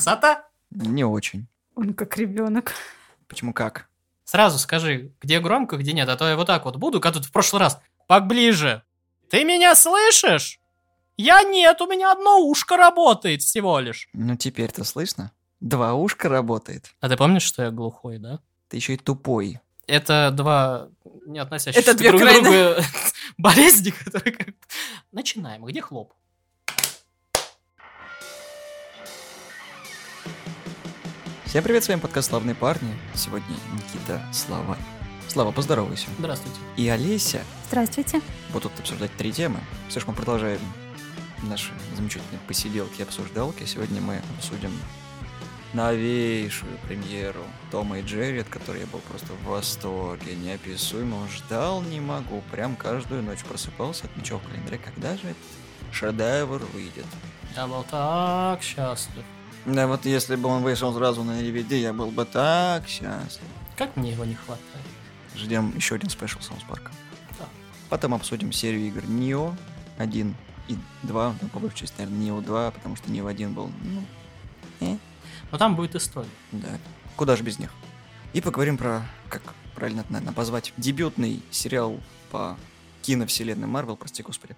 Красота? Не очень. Он как ребенок. Почему как? Сразу скажи, где громко, где нет, а то я вот так вот буду, как тут в прошлый раз. Поближе. Ты меня слышишь? Я нет, у меня одно ушко работает всего лишь. Ну теперь-то слышно? Два ушка работает. А ты помнишь, что я глухой, да? Ты еще и тупой. Это два не относящиеся Это две друг к другу болезни, которые как... Начинаем. Где хлоп? Всем привет, с вами подкаст «Славные парни». Сегодня Никита Слава. Слава, поздоровайся. Здравствуйте. И Олеся Здравствуйте. будут обсуждать три темы. Все ж мы продолжаем наши замечательные посиделки и обсуждалки. Сегодня мы обсудим новейшую премьеру Тома и Джерри, от которой я был просто в восторге, неописуемо ждал, не могу. Прям каждую ночь просыпался, отмечал в календаре, когда же этот шедевр выйдет. Я был так счастлив. Да вот если бы он вышел сразу на DVD, я был бы так счастлив. Как мне его не хватает? Ждем еще один special South Park а. Да. Потом обсудим серию игр Nioh 1 и 2, ну, по большей части, наверное, Nioh 2, потому что Nioh 1 был, ну, э, Но там будет история. да, куда же без них. И поговорим про, как правильно это, наверное, позвать, дебютный сериал по киновселенной Марвел, прости господи,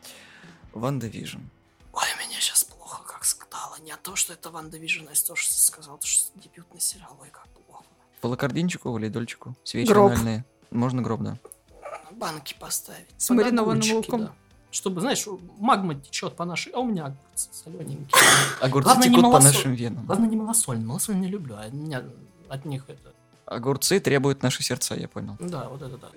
Ванда Вижн. Ой, меня сейчас Не то, что это WandaVision, а то, что сказал, что дебютный сериал. Ой, как плохо. Полокардинчику, валидольчику, свечи Гроб. анальные. Можно гроб, да. Банки поставить. С маринованным луком. да. Чтобы, знаешь, магма течет по нашей... А у меня огурцы солененькие. Огурцы Главное, не текут по малосоль- нашим венам. Главное, не малосольный. Малосольный не люблю, а меня от них это... Огурцы требуют наши сердца, я понял. Да, вот это да.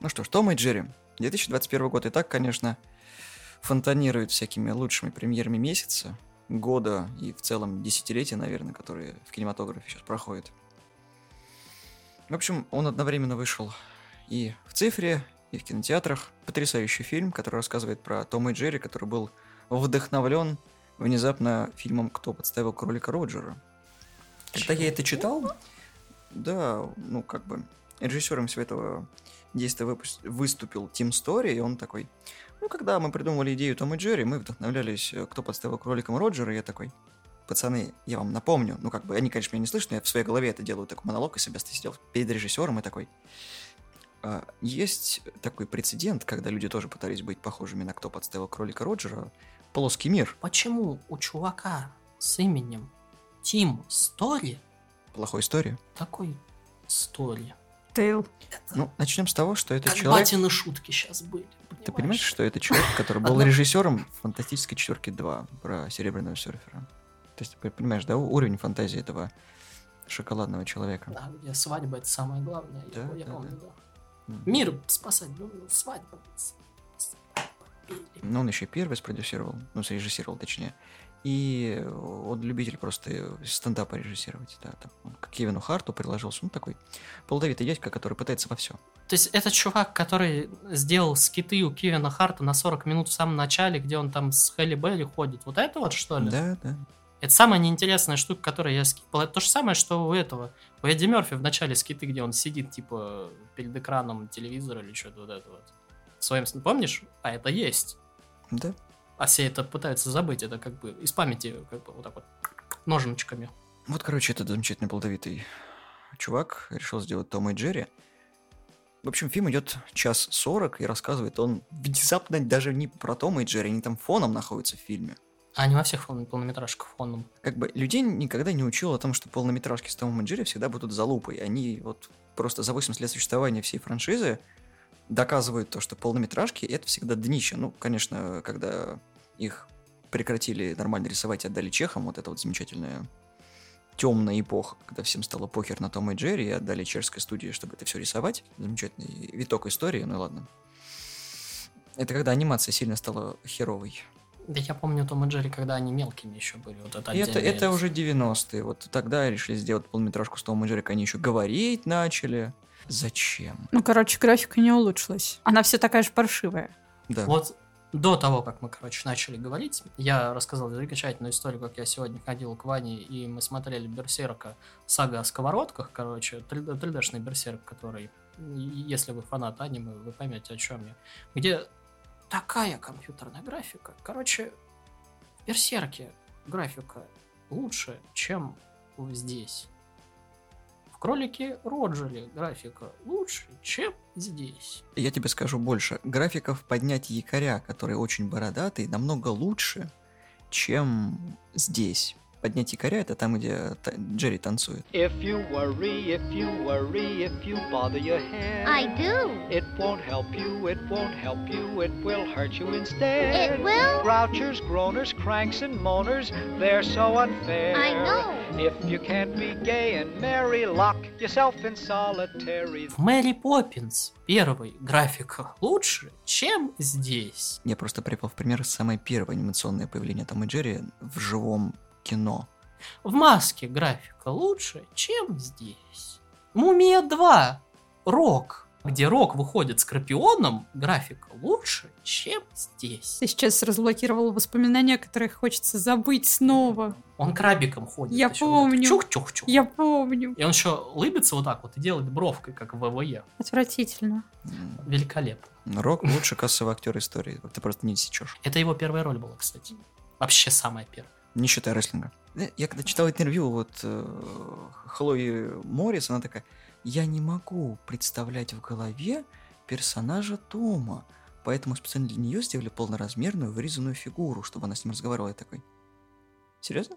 Ну что ж, Том и Джерри. 2021 год и так, конечно, фонтанирует всякими лучшими премьерами месяца, года и в целом десятилетия, наверное, которые в кинематографе сейчас проходят. В общем, он одновременно вышел и в цифре, и в кинотеатрах. Потрясающий фильм, который рассказывает про Тома и Джерри, который был вдохновлен внезапно фильмом «Кто подставил кролика Роджера». Когда я это читал, да, ну как бы режиссером всего этого действия выпус- выступил Тим Стори, и он такой, ну, когда мы придумывали идею Том и Джерри, мы вдохновлялись, э, кто подставил кроликом Роджера, и я такой, пацаны, я вам напомню, ну, как бы, они, конечно, меня не слышат, но я в своей голове это делаю, такой монолог, и себя сидел перед режиссером, и такой, «А, есть такой прецедент, когда люди тоже пытались быть похожими на кто подставил кролика Роджера, плоский мир, Почему у чувака с именем Тим Стори плохой история. такой Стори? Тейл. Ну, начнем с того, что это Как человек... батины шутки сейчас были. Ты понимаешь, что это человек, который был режиссером фантастической четверки 2 про серебряного серфера? То есть, ты понимаешь, да, уровень фантазии этого шоколадного человека. Да, где свадьба это самое главное. я- Да, я да, помню, да. да. Мир спасать, ну, свадьба. свадьба. Ну, он еще и первый спродюсировал, ну, срежиссировал, точнее. И он любитель просто стендапа режиссировать, да. Там, он к Кевину Харту приложился, ну, такой плодовитый дядька, который пытается во все. То есть это чувак, который сделал скиты у Кевина Харта на 40 минут в самом начале, где он там с Хелли Белли ходит. Вот это вот что ли? Да, да. Это самая неинтересная штука, которую я скипал. Это то же самое, что у этого. У Эдди Мерфи в начале скиты, где он сидит, типа, перед экраном телевизора или что-то вот это вот. В своем сне. Помнишь? А это есть. Да. А все это пытаются забыть. Это как бы из памяти, как бы вот так вот ножничками. Вот, короче, этот замечательный плодовитый чувак решил сделать Тома и Джерри. В общем, фильм идет час сорок, и рассказывает он внезапно даже не про Тома и Джерри, они там фоном находятся в фильме. А они во всех пол- полнометражках фоном. Как бы людей никогда не учил о том, что полнометражки с Томом и Джерри всегда будут залупой. Они вот просто за 80 лет существования всей франшизы доказывают то, что полнометражки — это всегда днище. Ну, конечно, когда их прекратили нормально рисовать и отдали чехам, вот это вот замечательная темная эпоха, когда всем стало похер на Тома и Джерри, и отдали чешской студии, чтобы это все рисовать. Замечательный виток истории, ну ладно. Это когда анимация сильно стала херовой. Да я помню Том и Джерри, когда они мелкими еще были. Вот это это, это уже 90-е. Вот тогда решили сделать полнометражку с Томом и Джерри, они еще говорить начали. Зачем? Ну, короче, графика не улучшилась. Она все такая же паршивая. Да. Вот до того, как мы, короче, начали говорить, я рассказал замечательную историю, как я сегодня ходил к Ване, и мы смотрели Берсерка сага о сковородках, короче, 3D 3D-шный Берсерк, который, если вы фанат аниме, вы поймете, о чем я. Где такая компьютерная графика. Короче, в Берсерке графика лучше, чем здесь. В кролике Роджере графика лучше, чем здесь. Я тебе скажу больше. Графика в поднятии якоря, который очень бородатый, намного лучше, чем здесь. Поднять якоря это там, где та- Джерри танцует. If you worry, if you worry, if you bother your head, I do. it won't help you, it won't help you, it will hurt you instead. It will? Grouchers, groaners, cranks, and moaners, they're so unfair. I know. If you can't be gay and merry, lock yourself in solitary. В Мэри Поппинс первый графика лучше, чем здесь. Я просто привел в пример самое первое анимационное появление Тома и Джерри в живом кино. В маске графика лучше, чем здесь. Мумия 2. Рок. Где Рок выходит Скорпионом, графика лучше, чем здесь. Ты сейчас разблокировал воспоминания, которые хочется забыть снова. Он крабиком ходит. Я еще помню. Чух-чух-чух. Я помню. И он еще улыбится вот так вот и делает бровкой, как в ВВЕ. Отвратительно. Великолепно. Рок лучший кассовый актер истории. Ты просто не сечешь. Это его первая роль была, кстати. Вообще самая первая. Не считая рестлинга. Э, Я когда читал интервью вот э, Хлои Моррис, она такая, я не могу представлять в голове персонажа Тома, поэтому специально для нее сделали полноразмерную вырезанную фигуру, чтобы она с ним разговаривала. Я такой, серьезно?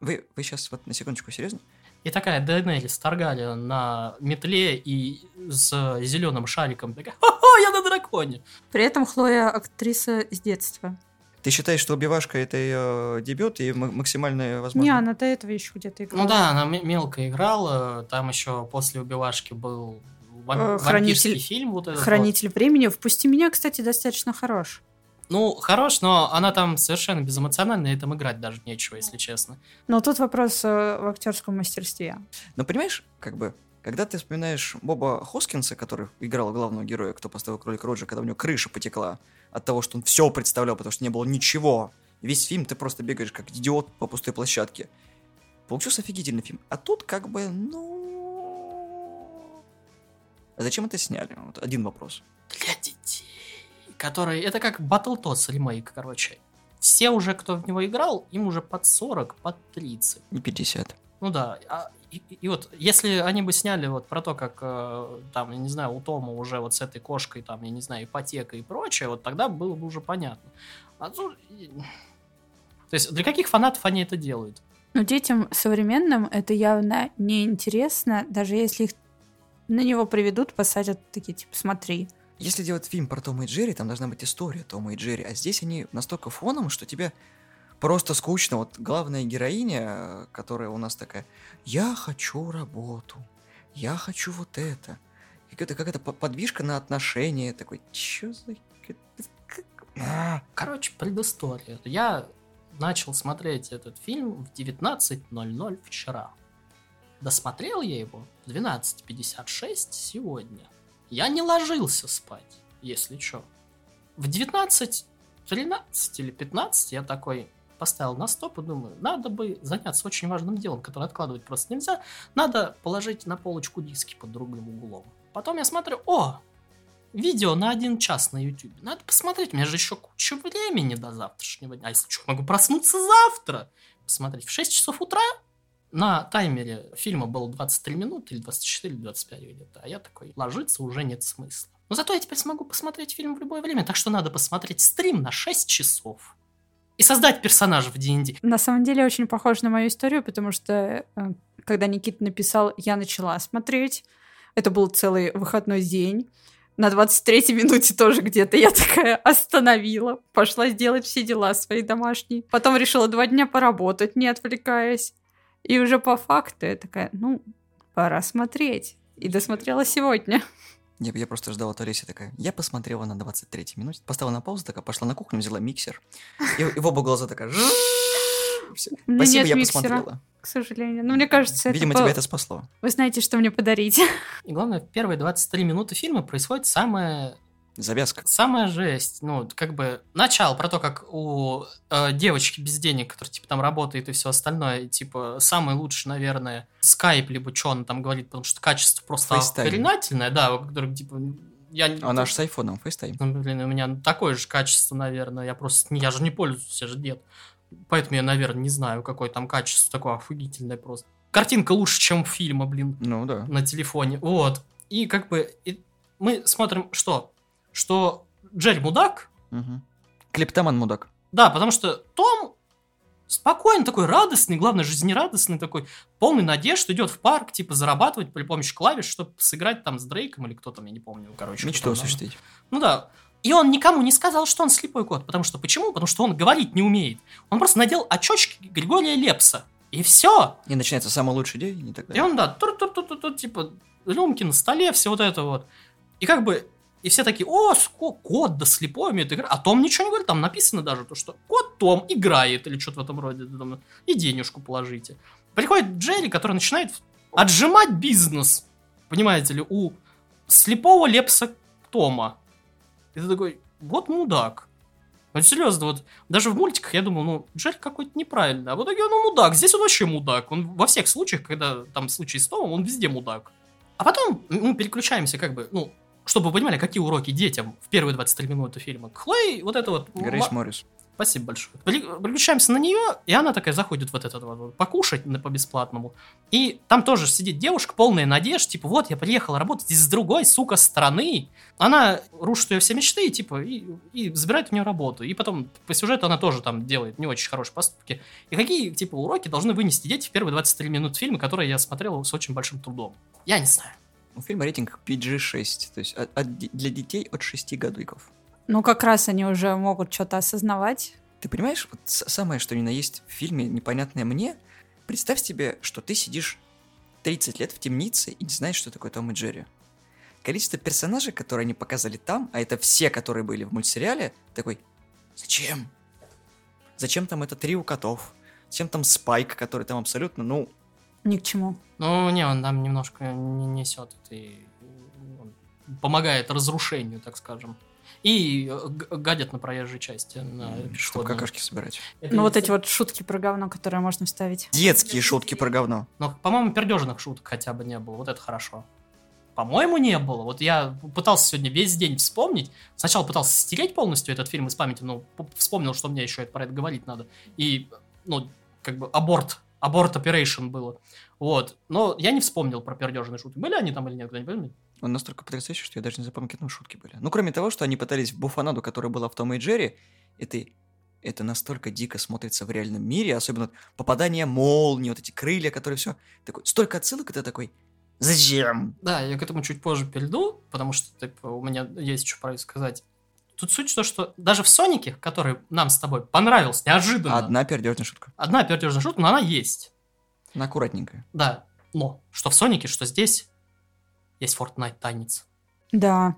Вы, вы сейчас вот на секундочку серьезно? И такая Дейнерис Таргариен на метле и с зеленым шариком. Такая, хо-хо, я на драконе. При этом Хлоя актриса с детства. Ты считаешь, что убивашка это ее дебют и ма- максимальная возможность? Не, она до этого еще где-то играла. Ну да, она м- мелко играла. Там еще после убивашки был Э, Хранитель- вампирский фильм. Вот этот вот. Хранитель времени. Впусти меня, кстати, достаточно хорош. Ну, хорош, но она там совершенно безэмоциональная, и там играть даже нечего, если честно. Но тут вопрос э, в актерском мастерстве. Но понимаешь, как бы, когда ты вспоминаешь Боба Хоскинса, который играл главного героя, кто поставил кролик Роджер, когда у него крыша потекла от того, что он все представлял, потому что не было ничего. Весь фильм ты просто бегаешь как идиот по пустой площадке. Получился офигительный фильм. А тут как бы, ну... А зачем это сняли? Вот один вопрос. Для детей. Которые... Это как Battletoads ремейк, короче. Все уже, кто в него играл, им уже под 40, под 30. Не 50. Ну да, а, и, и вот если они бы сняли вот про то, как э, там, я не знаю, у Тома уже вот с этой кошкой, там, я не знаю, ипотека и прочее, вот тогда было бы уже понятно. А тут... То есть для каких фанатов они это делают? Но детям современным это явно неинтересно, даже если их на него приведут, посадят такие, типа, смотри. Если делать фильм про Тома и Джерри, там должна быть история Тома и Джерри, а здесь они настолько фоном, что тебе просто скучно. Вот главная героиня, которая у нас такая, я хочу работу, я хочу вот это. Какая-то какая подвижка на отношения, такой, чё за... А, Короче, предыстория. Я начал смотреть этот фильм в 19.00 вчера. Досмотрел я его в 12.56 сегодня. Я не ложился спать, если чё. В 19.13 или 15 я такой поставил на стоп и думаю, надо бы заняться очень важным делом, которое откладывать просто нельзя. Надо положить на полочку диски под другим углом. Потом я смотрю, о, видео на один час на YouTube. Надо посмотреть, у меня же еще куча времени до завтрашнего дня. А если что, могу проснуться завтра. Посмотреть в 6 часов утра на таймере фильма было 23 минуты, или 24, или 25 где-то. А я такой, ложиться уже нет смысла. Но зато я теперь смогу посмотреть фильм в любое время, так что надо посмотреть стрим на 6 часов. И создать персонажа в D&D. На самом деле очень похоже на мою историю, потому что э, когда Никита написал, я начала смотреть. Это был целый выходной день. На 23-й минуте тоже где-то я такая остановила, пошла сделать все дела свои домашние. Потом решила два дня поработать, не отвлекаясь. И уже по факту я такая, ну, пора смотреть. И досмотрела сегодня. Я, я просто ждал от Олеси такая. Я посмотрела на 23 минуте, поставила на паузу, такая пошла на кухню, взяла миксер. И, и в оба глаза такая. Всё. У меня Спасибо, я миксера, посмотрела. к сожалению. Но мне кажется, это Видимо, тебя это спасло. Вы знаете, что мне подарить. И главное, в первые 23 минуты фильма происходит самое Завязка. Самая жесть, ну, как бы, начало про то, как у э, девочки без денег, которая, типа, там работает и все остальное, типа, самый лучший, наверное, скайп, либо что она там говорит, потому что качество просто охренательное, да, который, типа, я... Она же с айфоном, FaceTime. Ну, блин, у меня такое же качество, наверное, я просто, я же не пользуюсь, я же дед. Поэтому я, наверное, не знаю, какое там качество такое офигительное просто. Картинка лучше, чем фильма, блин, Ну да. на телефоне. Вот. И как бы и мы смотрим что? Что Джерри мудак, Мгм. Клептоман мудак. да, потому что Том спокойный такой, радостный, главное, жизнерадостный такой, полный надежд, идет в парк, типа, зарабатывать при помощи клавиш, чтобы сыграть там с Дрейком или кто там, я не помню, короче. Мечту осуществить. Ну да. И он никому не сказал, что он слепой кот. Потому что почему? Потому что он говорить не умеет. Он просто надел очочки Григория Лепса. И все. И начинается самый лучший день и так И далее. он, да, тур тур тур тур тур типа, рюмки на столе, все вот это вот. И как бы, и все такие, о, ско- кот, да слепой умеет играть. А Том ничего не говорит, там написано даже то, что кот Том играет, или что-то в этом роде, и денежку положите. Приходит Джерри, который начинает отжимать бизнес, понимаете ли, у слепого Лепса Тома. И ты такой, вот мудак. Вот серьезно, вот даже в мультиках я думал, ну, Джерри какой-то неправильный, а в итоге он ну, мудак, здесь он вообще мудак. Он во всех случаях, когда там случай с Томом, он везде мудак. А потом мы переключаемся как бы, ну, чтобы вы понимали, какие уроки детям в первые 23 минуты фильма. Хлои вот это вот... Грейс Моррис. Спасибо большое. Переключаемся на нее, и она такая заходит вот этот вот, покушать на- по-бесплатному. И там тоже сидит девушка, полная надежд, типа, вот, я приехала работать из другой, сука, страны. Она рушит ее все мечты, типа, и, и забирает у нее работу. И потом по сюжету она тоже там делает не очень хорошие поступки. И какие, типа, уроки должны вынести дети в первые 23 минуты фильма, которые я смотрел с очень большим трудом? Я не знаю. У фильма рейтинг PG-6, то есть от- от для детей от 6 годиков. Ну, как раз они уже могут что-то осознавать. Ты понимаешь, вот самое, что ни на есть в фильме, непонятное мне, представь себе, что ты сидишь 30 лет в темнице и не знаешь, что такое Том и Джерри. Количество персонажей, которые они показали там, а это все, которые были в мультсериале, такой, зачем? Зачем там это трио котов? Зачем там Спайк, который там абсолютно, ну, Ни к чему. Ну, не, он там немножко не несет это и он помогает разрушению, так скажем. И э, гадят на проезжей части. На чтобы какашки собирать. Это Ну, вот эти вот шутки про говно, которые можно вставить. Детские шутки про говно. Но, по-моему, пердежных шуток хотя бы не было. Вот это хорошо. По-моему, не было. Вот я пытался сегодня весь день вспомнить. Сначала пытался стереть полностью этот фильм из памяти, но вспомнил, что мне еще это про это говорить надо. И, ну, как бы аборт, аборт operation было. Вот. Но я не вспомнил про пердежные шутки. Были они там или нет? Кто-нибудь? Он настолько потрясающий, что я даже не запомнил, какие там шутки были. Ну, кроме того, что они пытались в буфанаду, которая была в Том и Джерри, это, это настолько дико смотрится в реальном мире, особенно попадание молнии, вот эти крылья, которые все... Такой, столько отсылок, и ты такой, зачем? Да, я к этому чуть позже перейду, потому что типа, у меня есть что про это сказать. Тут суть в том, что даже в Сонике, который нам с тобой понравился неожиданно, Одна пердежная шутка. одна пердежная шутка, но она есть. Она аккуратненькая. Да, но что в Сонике, что здесь, есть Fortnite танец. Да.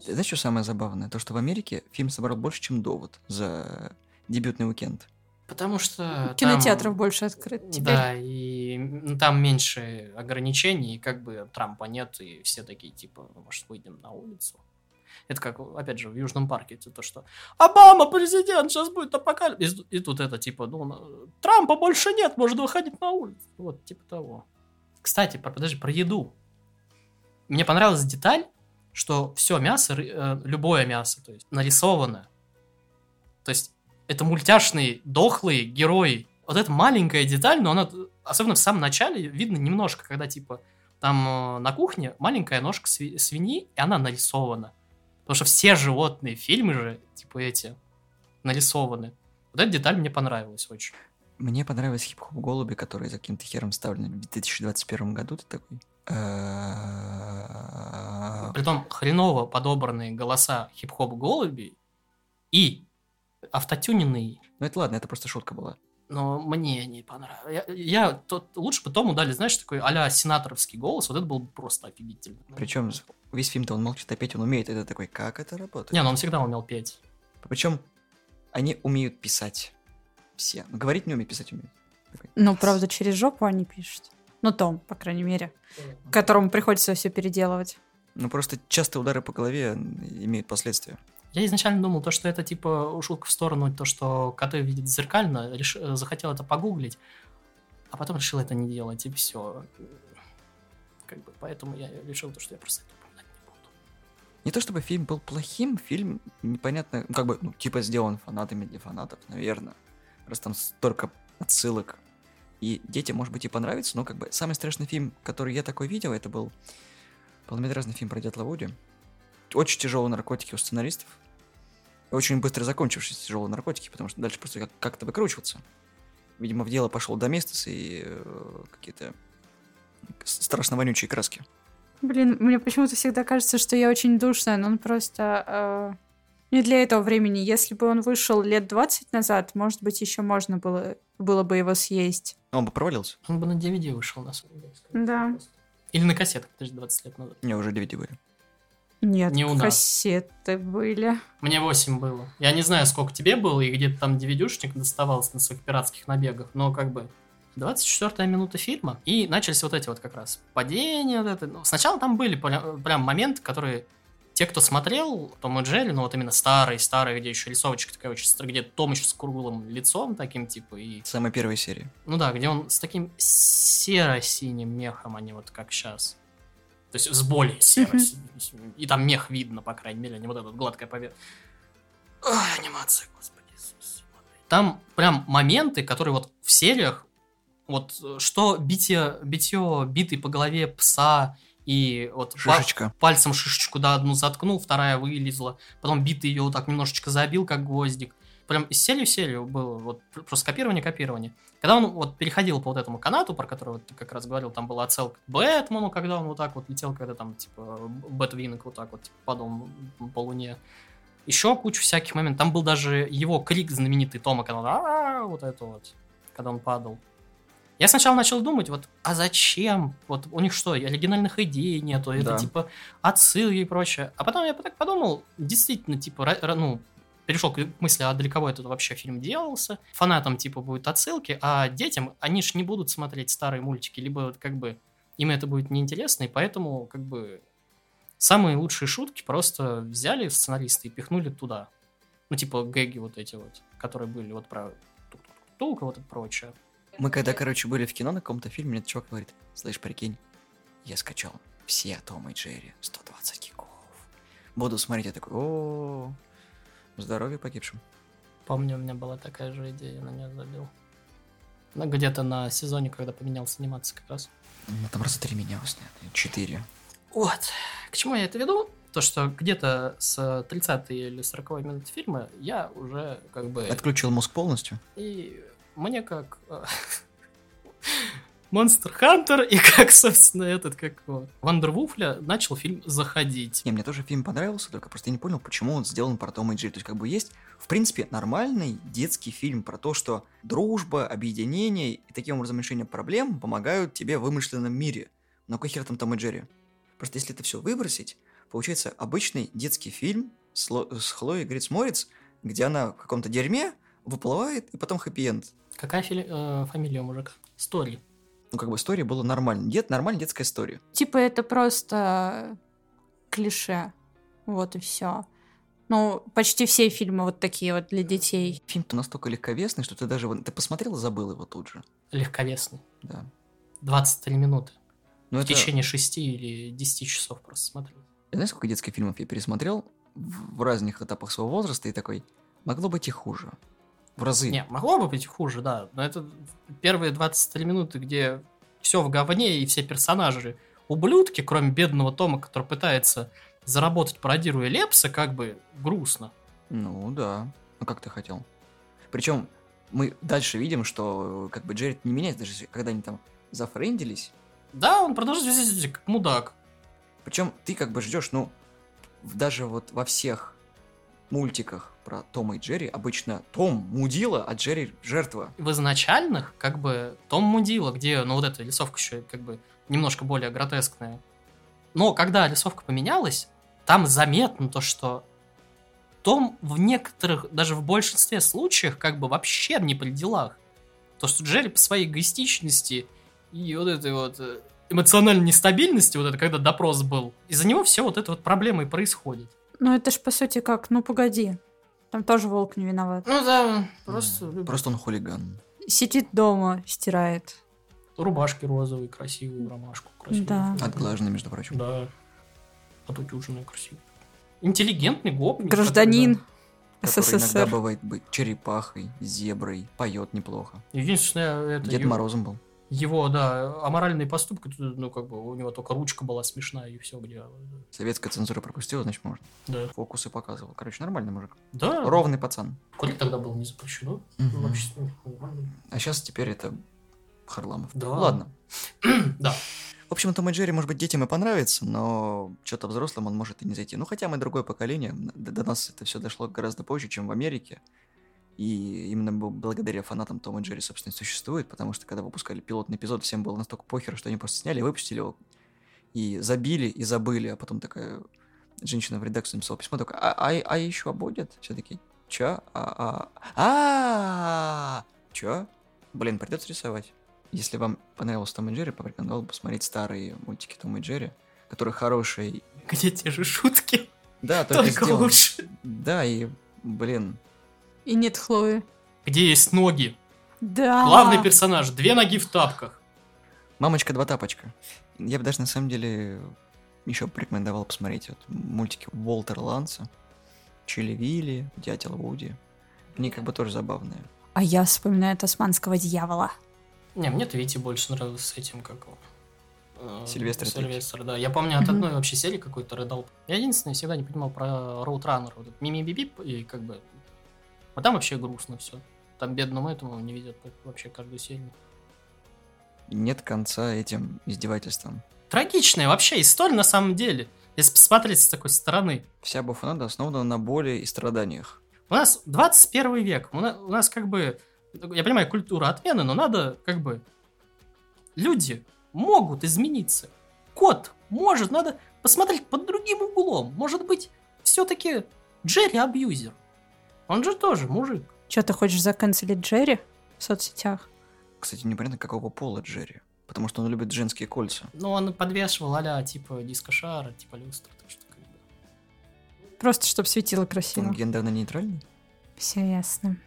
Знаешь, что самое забавное? То, что в Америке фильм собрал больше, чем «Довод» за дебютный уикенд. Потому что... Кинотеатров там- больше открыт теперь. Да, и там меньше ограничений, и как бы Трампа нет, и все такие, типа, «Ну, может, выйдем на улицу. Это как, опять же, в Южном парке, это то, что Обама президент, сейчас будет апокалипсис. И, и тут это, типа, ну, Трампа больше нет, можно выходить на улицу. Вот, типа того. Кстати, про, подожди, про еду. Мне понравилась деталь, что все мясо, э, любое мясо, то есть нарисовано. То есть это мультяшные, дохлые герои. Вот эта маленькая деталь, но она, особенно в самом начале, видно немножко, когда, типа, там э, на кухне маленькая ножка сви- свиньи, и она нарисована. Потому что все животные фильмы же, типа эти, нарисованы. Вот эта деталь мне понравилась очень. Мне понравились хип-хоп голуби, которые за каким-то хером вставлены в 2021 году. Ты такой... «Э, Притом хреново подобранные голоса хип-хоп голуби и автотюненные Ну это ладно, это просто шутка была. Но мне не понравилось. Я, я- тот, лучше бы Тому дали, знаешь, такой а сенаторовский голос, вот это было бы просто офигительно. Причем весь фильм-то он молчит, а петь он умеет. Это такой, как это работает? Не, ну он всегда умел петь. Причем они умеют писать. Все. Но говорить не умеют, писать умеют. Ну, правда, через жопу они пишут. Ну, Том, по крайней мере. Которому приходится все переделывать. Ну просто частые удары по голове имеют последствия. Я изначально думал, то, что это типа шутка в сторону, то, что коты видят зеркально, реш- э, захотел это погуглить, а потом решил это не делать, и все. Как бы, поэтому я решил, то, что я просто это упоминать не буду. Не то чтобы фильм был плохим, фильм непонятно, ну, как бы, ну, типа сделан фанатами для фанатов, наверное. раз там столько отсылок. И детям, может быть, и понравится, но как бы самый страшный фильм, который я такой видел, это был полнометражный фильм про дятла Вуди. Очень тяжелые наркотики у сценаристов. Очень быстро закончившиеся тяжелые наркотики, потому что дальше просто как- как-то выкручиваться. Видимо, в дело пошел Доместос и э, какие-то страшно вонючие краски. Блин, мне почему-то всегда кажется, что я очень душная, но он просто э, не для этого времени. Если бы он вышел лет 20 назад, может быть, еще можно было, было бы его съесть. Он бы провалился. Он бы на DVD вышел, на самом деле. Да. Или на кассетах, подожди, 20 лет назад. У меня уже DVD были. Нет, Не у нас. кассеты были. Мне 8 было. Я не знаю, сколько тебе было, и где-то там DVD-шник доставался на своих пиратских набегах, но как бы 24 минута фильма, и начались вот эти вот как раз падения. Вот это. Ну, сначала там были прям, прям моменты, которые те, кто смотрел Том и Джерри, ну вот именно старые, старые, где еще рисовочка такая очень старая, где Том еще с круглым лицом таким, типа, и... Самая первая серия. Ну да, где он с таким серо-синим мехом, а не вот как сейчас. То есть с более серо И там мех видно, по крайней мере, а не вот этот гладкая поверхность. Анимация, господи Иисусе. Там прям моменты, которые вот в сериях, вот э, что битье, битье битой по голове пса и вот Шишечка. пальцем шишечку, да, одну заткнул, вторая вылезла, потом битый ее вот так немножечко забил, как гвоздик. Прям из серии в серию было вот пр- просто копирование, копирование. Когда он вот переходил по вот этому канату, про который вот ты как раз говорил, там была отсылка к Бэтмену, когда он вот так вот летел, когда там, типа, Бэтвинок вот так вот типа, падал по луне. Еще куча всяких моментов. Там был даже его крик знаменитый Тома, когда он «А-а-а», вот это вот, когда он падал. Я сначала начал думать, вот, а зачем? Вот у них что, оригинальных идей нету, это Да. типа отсылки и прочее. А потом я так подумал, действительно, типа, ну, перешел к мысли, а для кого этот вообще фильм делался. Фанатам, типа, будут отсылки, а детям, они ж не будут смотреть старые мультики, либо как бы им это будет неинтересно, и поэтому, как бы, самые лучшие шутки просто взяли сценаристы и пихнули туда. Ну, типа, гэги вот эти вот, которые были вот про вот это прочее. Мы когда, короче, были в кино на каком-то фильме, мне чувак говорит, слышь, прикинь, я скачал все Тома и Джерри, 120 гигов. Буду смотреть, я такой, о здоровье погибшим. Помню, у меня была такая же идея, я на нее забил. Ну, где-то на сезоне, когда поменялся анимация как раз. Ну, там раза три менялось, нет, четыре. Вот. К чему я это веду? То, что где-то с 30 или 40 минуты фильма я уже как бы... Отключил мозг полностью. И мне как... Монстр Хантер и как, собственно, этот, как его, Вандервуфля начал фильм заходить. Не, мне тоже фильм понравился, только просто я не понял, почему он сделан про Тома и Джерри. То есть, как бы есть, в принципе, нормальный детский фильм про то, что дружба, объединение и таким образом решение проблем помогают тебе в вымышленном мире. Но какой хер там Том и Джерри? Просто если это все выбросить, получается обычный детский фильм с, Ло- с Хлоей Гритс Морец, где она в каком-то дерьме выплывает, и потом хэппи-энд. Какая фили- э, фамилия у мужика? Стори. Ну, как бы история была нормальной. Дет, нормальная детская история. Типа это просто клише. Вот и все. Ну, почти все фильмы вот такие вот для детей. Фильм-то настолько легковесный, что ты даже... его- Ты посмотрел и забыл его тут же. Легковесный. Да. 23 минуты. Но в это... течение 6 или 10 часов просто смотрел. Знаешь, сколько детских фильмов я пересмотрел в разных этапах своего возраста и такой, могло быть и хуже. В разы. Не, могло бы быть хуже, да. Но это первые 23 минуты, где все в говне и все персонажи ублюдки, кроме бедного Тома, который пытается заработать, пародируя Лепса, как бы грустно. Ну да. Ну как ты хотел? Причем мы дальше видим, что как бы Джеред не меняется, даже когда они там зафрендились. Да, он продолжает вести как мудак. Причем ты как бы ждешь, ну, даже вот во всех мультиках про Тома и Джерри обычно Том мудила, а Джерри жертва. В изначальных, как бы, Том Мудила, где, ну, вот эта рисовка еще, как бы, немножко более гротескная. Но когда рисовка поменялась, там заметно то, что Том в некоторых, даже в большинстве случаев, как бы вообще не при делах. То, что Джерри по своей эгоистичности и вот этой вот э, эмоциональной нестабильности, вот это, когда допрос был, из-за него все вот это вот проблемы и происходит. Ну, это ж по сути как, ну погоди. Там тоже волк не виноват. Ну да, просто, М, Просто он хулиган. Сидит дома, стирает. рубашки розовые, красивые, ромашку красивую. Да. Отглаженный, между прочим. Да. Отутюженная красиво. Интеллигентный гопник. Гражданин. который, который иногда СССР. бывает быть черепахой, зеброй, поет неплохо. Единственное, это Дед его, Морозом был. Его, да, аморальные поступки, ну, как бы, у него только ручка была смешная, и все, где... Советская цензура пропустила, значит, можно. Да. Фокусы показывал. Короче, нормальный мужик. Да. Ровный пацан. Коли тогда было не запрещено. Мгм. в обществе, нормально. А сейчас теперь это Харламов. Да. Ладно. Да. В общем, Том и Джерри, может быть, детям и понравится, но что-то взрослым он может и не зайти. Ну, хотя мы другое поколение, до нас это все дошло гораздо позже, чем в Америке. И именно благодаря фанатам Тома и Джерри, собственно, и существует, потому что когда выпускали пилотный эпизод, всем было настолько похер, что они просто сняли и выпустили его. И забили, и забыли, а потом такая женщина в редакцию написала письмо, такая, а, а, а еще будет? Все таки чё? А, а, а, чё? Блин, придется рисовать. Если вам понравился Том и Джерри, порекомендовал посмотреть старые мультики Тома и Джерри, которые хорошие. Где те же шутки, Да, только, только лучше. Да, и, блин, И нет Хлои. Где есть ноги. Да. Главный персонаж, две ноги в тапках. мамочка два тапочка. Я бы даже на самом деле еще порекомендовал посмотреть вот мультики Уолтера Ланса, Чили Вилли, Дятел Вуди. Они как бы тоже забавные. А я вспоминаю тасманского дьявола. Не, мне Твити больше нравился с этим, как его. э, Сильвестр Твити. Сильвестр, да. Я помню от Мгм. одной вообще серии какой-то рыдал. Я единственное всегда не понимал про Роутранер. Вот этот Мими Бибип и как бы... А там вообще грустно все. Там бедному этому не видят вообще каждую серию. Нет конца этим издевательствам. Трагичная вообще история на самом деле. Если посмотреть с такой стороны. Вся буфонада основана на боли и страданиях. У нас 21 век. У нас, у нас как бы... Я понимаю, культура отмены, но надо как бы... Люди могут измениться. Кот может, надо посмотреть под другим углом. Может быть, все-таки Джерри абьюзер. Он же тоже мужик. Че, ты хочешь заканцелить Джерри в соцсетях? Кстати, непонятно, какого пола Джерри. Потому что он любит женские кольца. Но он подвешивал а типа диско-шара, типа люстра. Так что как бы... Просто, чтобы светило красиво. Он гендерно нейтральный? Все ясно.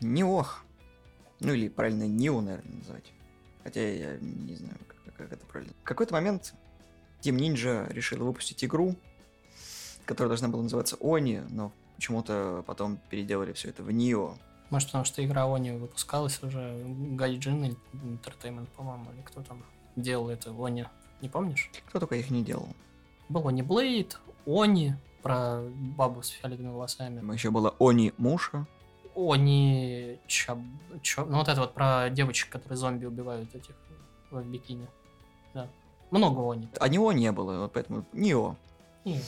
Неох. Ну или правильно Нио, наверное, называть. Хотя я не знаю, как, как это правильно. В какой-то момент Team Ninja решила выпустить игру, которая должна была называться Они, но почему-то потом переделали все это в Нио. Может, потому что игра Они выпускалась уже. Гайджин Entertainment, по-моему, или кто там делал это Они. Не помнишь? Кто только их не делал. Был Они Блейд, Они, про бабу с фиолетовыми волосами. Еще была Они Муша. Они... Чаб... чё- Ну, вот это вот про девочек, которые зомби убивают этих в бикини. Да. Много Они. А Нио не было, вот поэтому Нио. И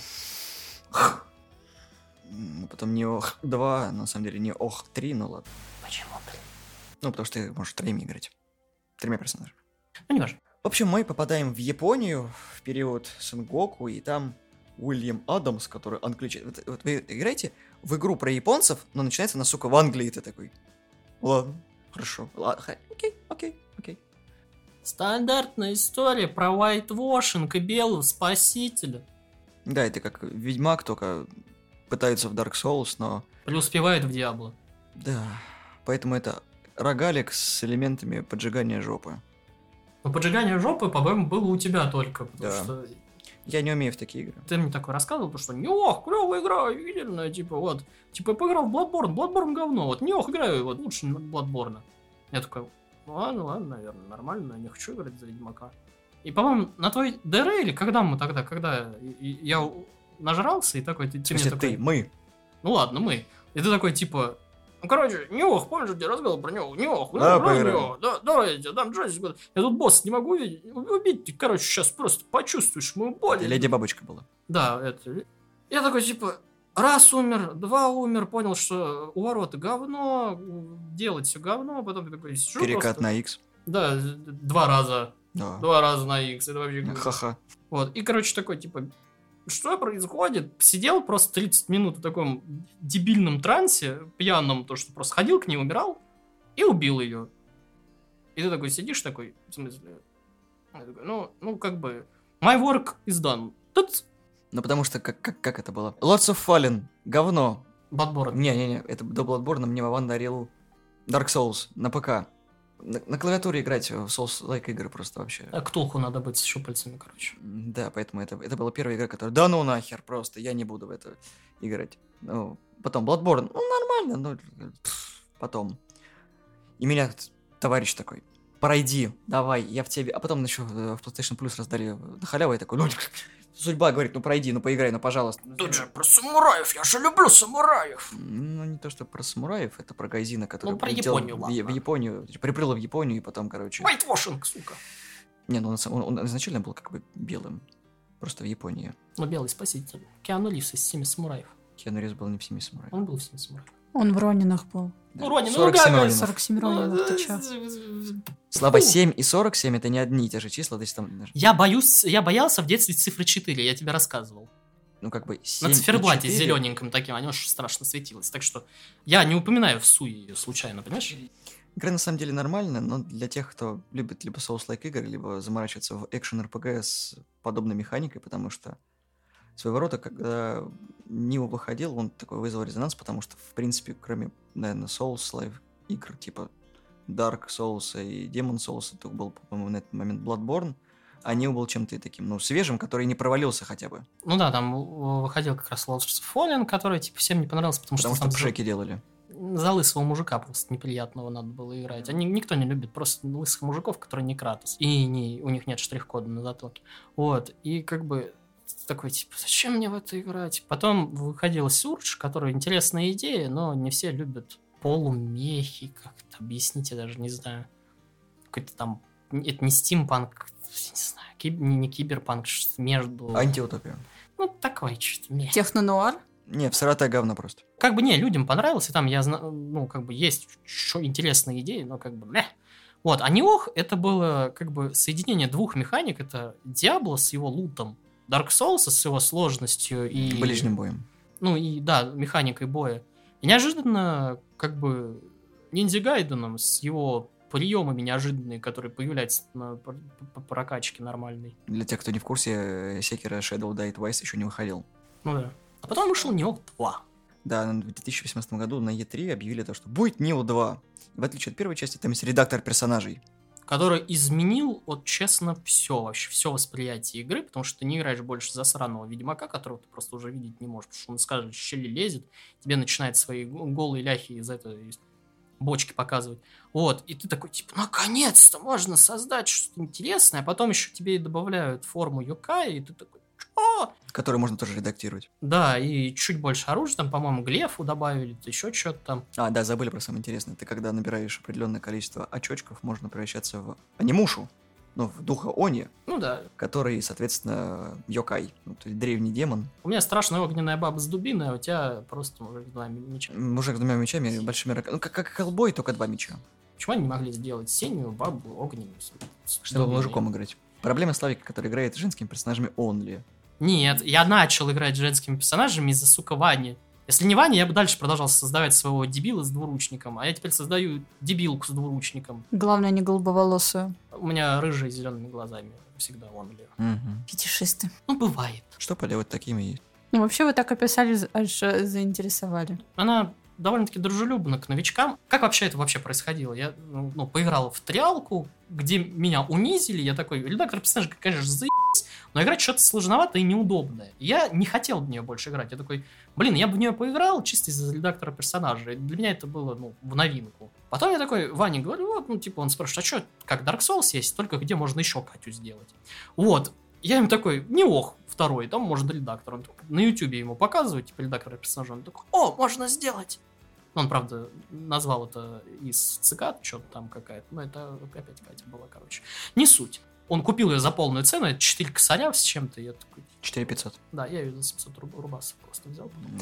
М, Потом Нио 2, на самом деле Нио 3, ну ладно. Почему, блин? Ну, потому что ты можешь троими играть. Тремя персонажами. Ну, не важно. В общем, мы попадаем в Японию в период Сенгоку, и там Уильям Адамс, который англичанин. Вот, вот вы играете в игру про японцев, но начинается она, сука, в Англии, ты такой. Ладно, хорошо. Ладно, ха- окей, окей, окей. Стандартная история про вайтвошинг и белого спасителя. Да, это как Ведьмак, только пытается в Dark Souls, но... Преуспевает в Диабло. Да, поэтому это рогалик с элементами поджигания жопы. Но поджигание жопы, по-моему, было у тебя только. Потому Да. что Я не умею в такие игры. ты мне такой рассказывал, потому что неох, клевая игра, офигительная, типа, вот. Типа, я поиграл в Bloodborne, Bloodborne говно, вот неох играю, вот лучше Bloodborne. Я такой, ну ладно, ладно, наверное, нормально, я не хочу играть за Ведьмака. И, по-моему, на твой ДР или когда мы тогда, когда я нажрался, и такой, ты, ты такой, ты, мы. ну ладно, мы. И ты такой, типа, ну, короче, Неох, помнишь, я тебе рассказывал про Неох? Неох, ну, Да. Неох, да, давай, я тебе дам джойстик. Я тут босс не могу убить, ты, короче, сейчас просто почувствуешь мою боль. Леди Бабочка была. Да, это. Я такой, типа, раз умер, два умер, понял, что у ворота говно, делать все говно, потом ты такой сижу Перекат просто. на X. Да, два раза, Да. два раза на X, это вообще... Ха-ха. вот, и, короче, такой, типа, что происходит? Сидел просто 30 минут в таком дебильном трансе, пьяном, то, что просто ходил к ней, умирал, и убил ее. И ты такой сидишь такой, в смысле, такой, ну, ну, как бы, my work is done. Тут Ну потому что, как, как, как это было? Lots of Fallen. Говно. Bloodborne. Не-не-не, это до Bloodborne мне Вован дарил Dark Souls на ПК. На, на клавиатуре играть в Souls-like игры просто вообще. А Ктулху надо быть с щупальцами, короче. Да, поэтому это, это была первая игра, которая... Да ну нахер просто, я не буду в это играть. Ну, потом Bloodborne, ну нормально, ну потом. И меня товарищ такой, пройди, давай, я в тебе... А потом еще в PlayStation Plus раздали на халяву, я такой, ну, судьба говорит, ну пройди, ну поиграй, ну пожалуйста. Тут же про самураев, я же люблю самураев. Ну, не то, что про самураев, это про Гайзина, который Ну, про прилетел Японию, в, ладно. в Японию, приплыл в Японию, и потом, короче... Вайтвошинг, сука. Не, ну он, он- он изначально был как бы белым, просто в Японии. Ну, белый спаситель. Киану Ривз из «Семи самураев». Киану Ривз был не в семи самураев. Он был в «Семи самураев». Он в Ронинах был. Ну, Ронин, ну, 47 Гага, Ронинов. 47 Ронинов, ты чё? Слава, Фу. 7 и 47 это не одни и те же числа, то есть там, Я боюсь, я боялся в детстве цифры 4, я тебе рассказывал. ну как бы 7 На циферблате 4. зелененьким таким, оно ж страшно светилось. Так что я не упоминаю в суе ее случайно, понимаешь? Игра на самом деле нормальная, но для тех, кто любит либо Souls-like игры, либо заморачиваться в экшен RPG с подобной механикой, потому что своего рода, когда Нио выходил, он такой вызвал резонанс, потому что, в принципе, кроме, наверное, Souls-like игр типа Dark Souls и Demon Souls, это был, по-моему, на этот момент Bloodborne, а Нио был чем-то таким, ну, свежим, который не провалился хотя бы, Ну да, там выходил как раз Lords Fallen, который типа всем не понравился, потому, потому что, что там пшеки делали. за лысого мужика просто неприятного надо было играть. Они, никто не любит просто лысых мужиков, которые не Кратос. И не, у них нет штрих-кода на затылке. Вот. И как бы такой, типа, зачем мне в это играть? Потом выходил Сурдж, который интересная идея, но не все любят полумехи, как-то объяснить, я даже не знаю. Какой-то там, это не стимпанк, не знаю, киб- не, не киберпанк, что-то между... Антиутопия. Ну, такой что-то мех. Технонуар? Не, всратое говно просто. Как бы не, людям понравился, там я знаю, ну, как бы есть еще интересные идеи, но как бы, мeh. Вот, а Неох это было как бы соединение двух механик, это Диабло с его лутом, Dark Souls с его сложностью и... Ближним боем. Ну и, да, механикой боя. И неожиданно, как бы, Ниндзя Гайденом с его приемами неожиданные, которые появляются на прокачке нормальной. Для тех, кто не в курсе, э, Sekiro Shadow Die Twice еще не выходил. Ну да. А потом вышел Неох 2. Да, в 2018 году на E3 объявили то, что будет Neo 2. В отличие от первой части, там есть редактор персонажей. Который изменил, вот честно, все вообще, все восприятие игры, потому что ты не играешь больше за сраного Ведьмака, которого ты просто уже видеть не можешь, потому что он из каждой щели лезет, тебе начинает свои голые ляхи из этой бочки показывать. Вот, и ты такой, типа, наконец-то можно создать что-то интересное, а потом еще тебе и добавляют форму Йокая, и ты такой, чё? который можно тоже редактировать. Да, и чуть больше оружия, там, по-моему, глефу добавили, еще что-то там. А, да, забыли про самое интересное. Ты когда набираешь определенное количество очочков, можно превращаться в анимушу, ну, в духа Они, Ну да, который, соответственно, Йокай, ну, то есть древний демон. у меня страшная огненная баба с дубиной, а у тебя просто мужик с двумя мечами. Мужик с двумя мечами большими руками. Ну, как, как Хеллбой, только два меча. Почему они не могли сделать синюю бабу огненную? Чтобы мужиком играть. Проблема Славика, который играет женскими персонажами онли. Нет, я начал играть женскими персонажами из-за, сука, Вани. Если не Ваня, я бы дальше продолжал создавать своего дебила с двуручником, а я теперь создаю дебилку с двуручником. Главное, не голубоволосую. У меня рыжие с зелеными глазами всегда он ли. Мгм. Фетишисты. Ну, бывает. Что поделать такими есть? Ну, вообще, вы так описали, аж э, заинтересовали. Она довольно-таки дружелюбна к новичкам. Как вообще это вообще происходило? Я ну, ну, поиграл в триалку, где меня унизили. Я такой, редактор персонажа, конечно, заебись, но играть что-то сложновато и неудобное. Я не хотел в нее больше играть. Я такой, блин, я бы в нее поиграл чисто из-за редактора персонажа. И для меня это было, ну, в новинку. Потом я такой, Ване говорю, вот, ну, типа, он спрашивает, а что, как Dark Souls есть, только где можно еще Катю сделать? Вот. Я ему такой, не ох, второй, там можно редактор. Он на ютубе ему показывают, типа, редактора персонажа. Он такой, о, можно сделать. Ну, Он, правда, назвал это из цикад, что-то там какая-то. Но это опять Катя была, короче. Не суть. Он купил ее за полную цену, это 4 косаря с чем-то. Я такой, 4500. да, я ее за 700 руб- рубасов просто взял. М.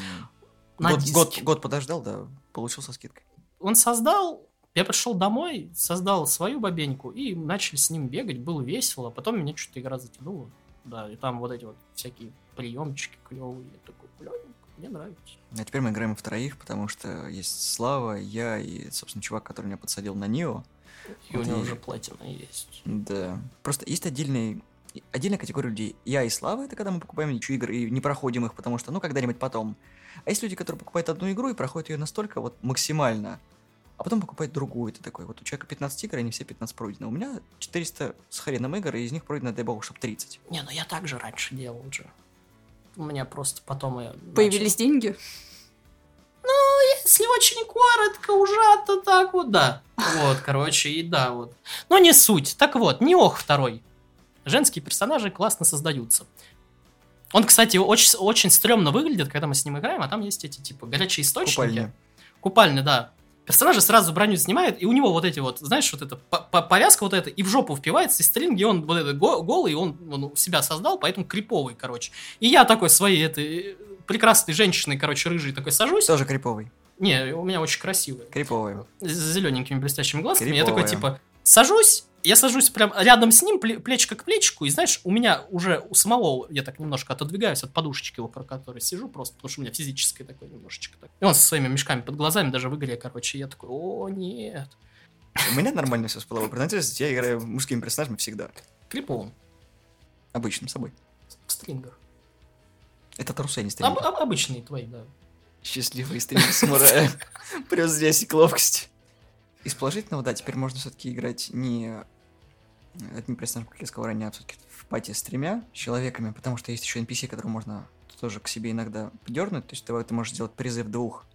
На Год, диске. год, год подождал, да, получил со скидкой. Он создал, я пришел домой, создал свою бабеньку и начали с ним бегать, было весело. а Потом меня что-то игра затянула. Да, и там вот эти вот всякие приемчики клевые. Я такой, блин, мне нравится. А теперь мы играем втроих, потому что есть Слава, я и, собственно, чувак, который меня подсадил на Нио. И у Вот него и- уже платина есть. Да. Просто есть отдельный отдельная категория людей. Я и Слава, это когда мы покупаем ничего игры и не проходим их, потому что, ну, когда-нибудь потом. А есть люди, которые покупают одну игру и проходят ее настолько вот максимально а потом покупать другую. Ты такой, вот у человека 15 игр, они все 15 пройдены. У меня 400 с хреном игр, и из них пройдено, дай бог, чтобы 30. Не, ну я так же раньше делал уже. У меня просто потом и Появились деньги? Если очень коротко, ужато так вот, да. Вот, короче, и да, вот. Но не суть. Так вот, не ох второй. Женские персонажи классно создаются. Он, кстати, очень, очень стрёмно выглядит, когда мы с ним играем, а там есть эти, типа, горячие источники. Купальня. Купальня, да. Персонажи сразу броню снимают, и у него вот эти вот, знаешь, вот эта по- по- повязка вот эта, и в жопу впивается, и стринги, он вот это го- голый, он, он себя создал, поэтому криповый, короче. И я такой своей этой прекрасной женщиной, короче, рыжий такой сажусь. Тоже криповый. Не, у меня очень красивый. Криповый. С зелененькими блестящими глазками. Я Криповая. такой, типа, сажусь, я сажусь прям рядом с ним, пле- плечко к плечику, и знаешь, у меня уже у самого, я так немножко отодвигаюсь от подушечки, около которой сижу, просто потому что у меня физическое такое немножечко так. И он со своими мешками под глазами даже в игре, короче, я такой, о, нет. У меня нормально все с половой принадлежностью. Я играю мужскими персонажами всегда. Криповым, Обычным собой. в стрингах. Это трусы, а не стрим. Об- об- обычные твои, да. Счастливый стрим самурая. Плюс 10 ловкости. Из положительного, да, теперь можно все-таки играть не одним персонажем, как я сказал ранее, а все-таки в пати с тремя человеками, потому что есть еще NPC, которого можно тоже к себе иногда дернуть. То есть ты, ты можешь сделать призыв двух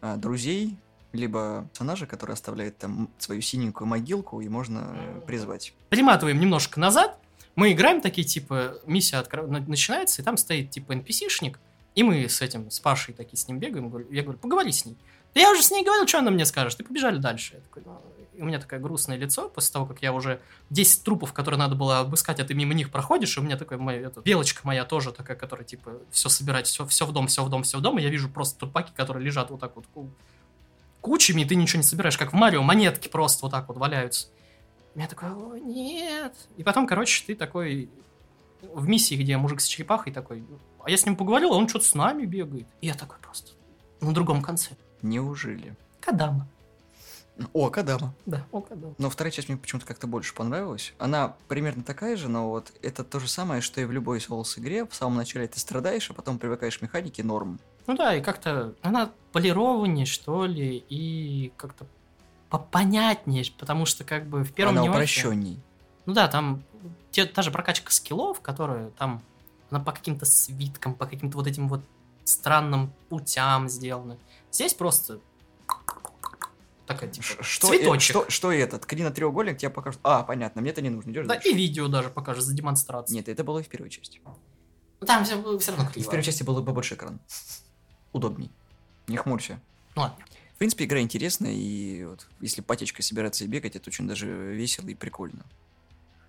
а, друзей, либо персонажа, который оставляет там свою синенькую могилку, и можно э, призвать. Перематываем немножко назад, мы играем такие, типа, миссия откро- на- начинается, и там стоит, типа, NPC-шник, и мы с этим, с Пашей такие с ним бегаем, я говорю, поговори с ней. Да я уже с ней говорил, что она мне скажет, и побежали дальше. Я такой, «Ну». У меня такое грустное лицо, после того, как я уже 10 трупов, которые надо было обыскать, а ты мимо них проходишь, и у меня такая моя, эта, белочка моя тоже такая, которая, типа, все собирать, все, все в дом, все в дом, все в дом, и я вижу просто трупаки, которые лежат вот так вот ку- кучами, и ты ничего не собираешь, как в Марио, монетки просто вот так вот валяются. Я такой, о, нет. И потом, короче, ты такой в миссии, где мужик с черепахой такой, а я с ним поговорил, а он что-то с нами бегает. И я такой просто на другом конце. Неужели? Кадама. О, Кадама. Да, о, Кадама. Но вторая часть мне почему-то как-то больше понравилась. Она примерно такая же, но вот это то же самое, что и в любой Souls игре. В самом начале ты страдаешь, а потом привыкаешь к механике норм. Ну да, и как-то она полированнее, что ли, и как-то попонятнее, потому что как бы в первом Она нюансе- упрощенней. Ну да, там те, та же прокачка скиллов, которая там она по каким-то свиткам, по каким-то вот этим вот странным путям сделана. Здесь просто такая типа Что, цветочек. э- что, что этот? Клина треугольник тебе покажут. А, понятно, мне это не нужно. Идешь Да, дальше. и видео даже покажет за демонстрацию. Нет, это было и в первой части. Там все, все равно криво. в первой части был побольше экран. Удобней. Не хмурься. Ну ладно. В принципе, игра интересная, и вот если патечкой собираться и бегать, это очень даже весело и прикольно.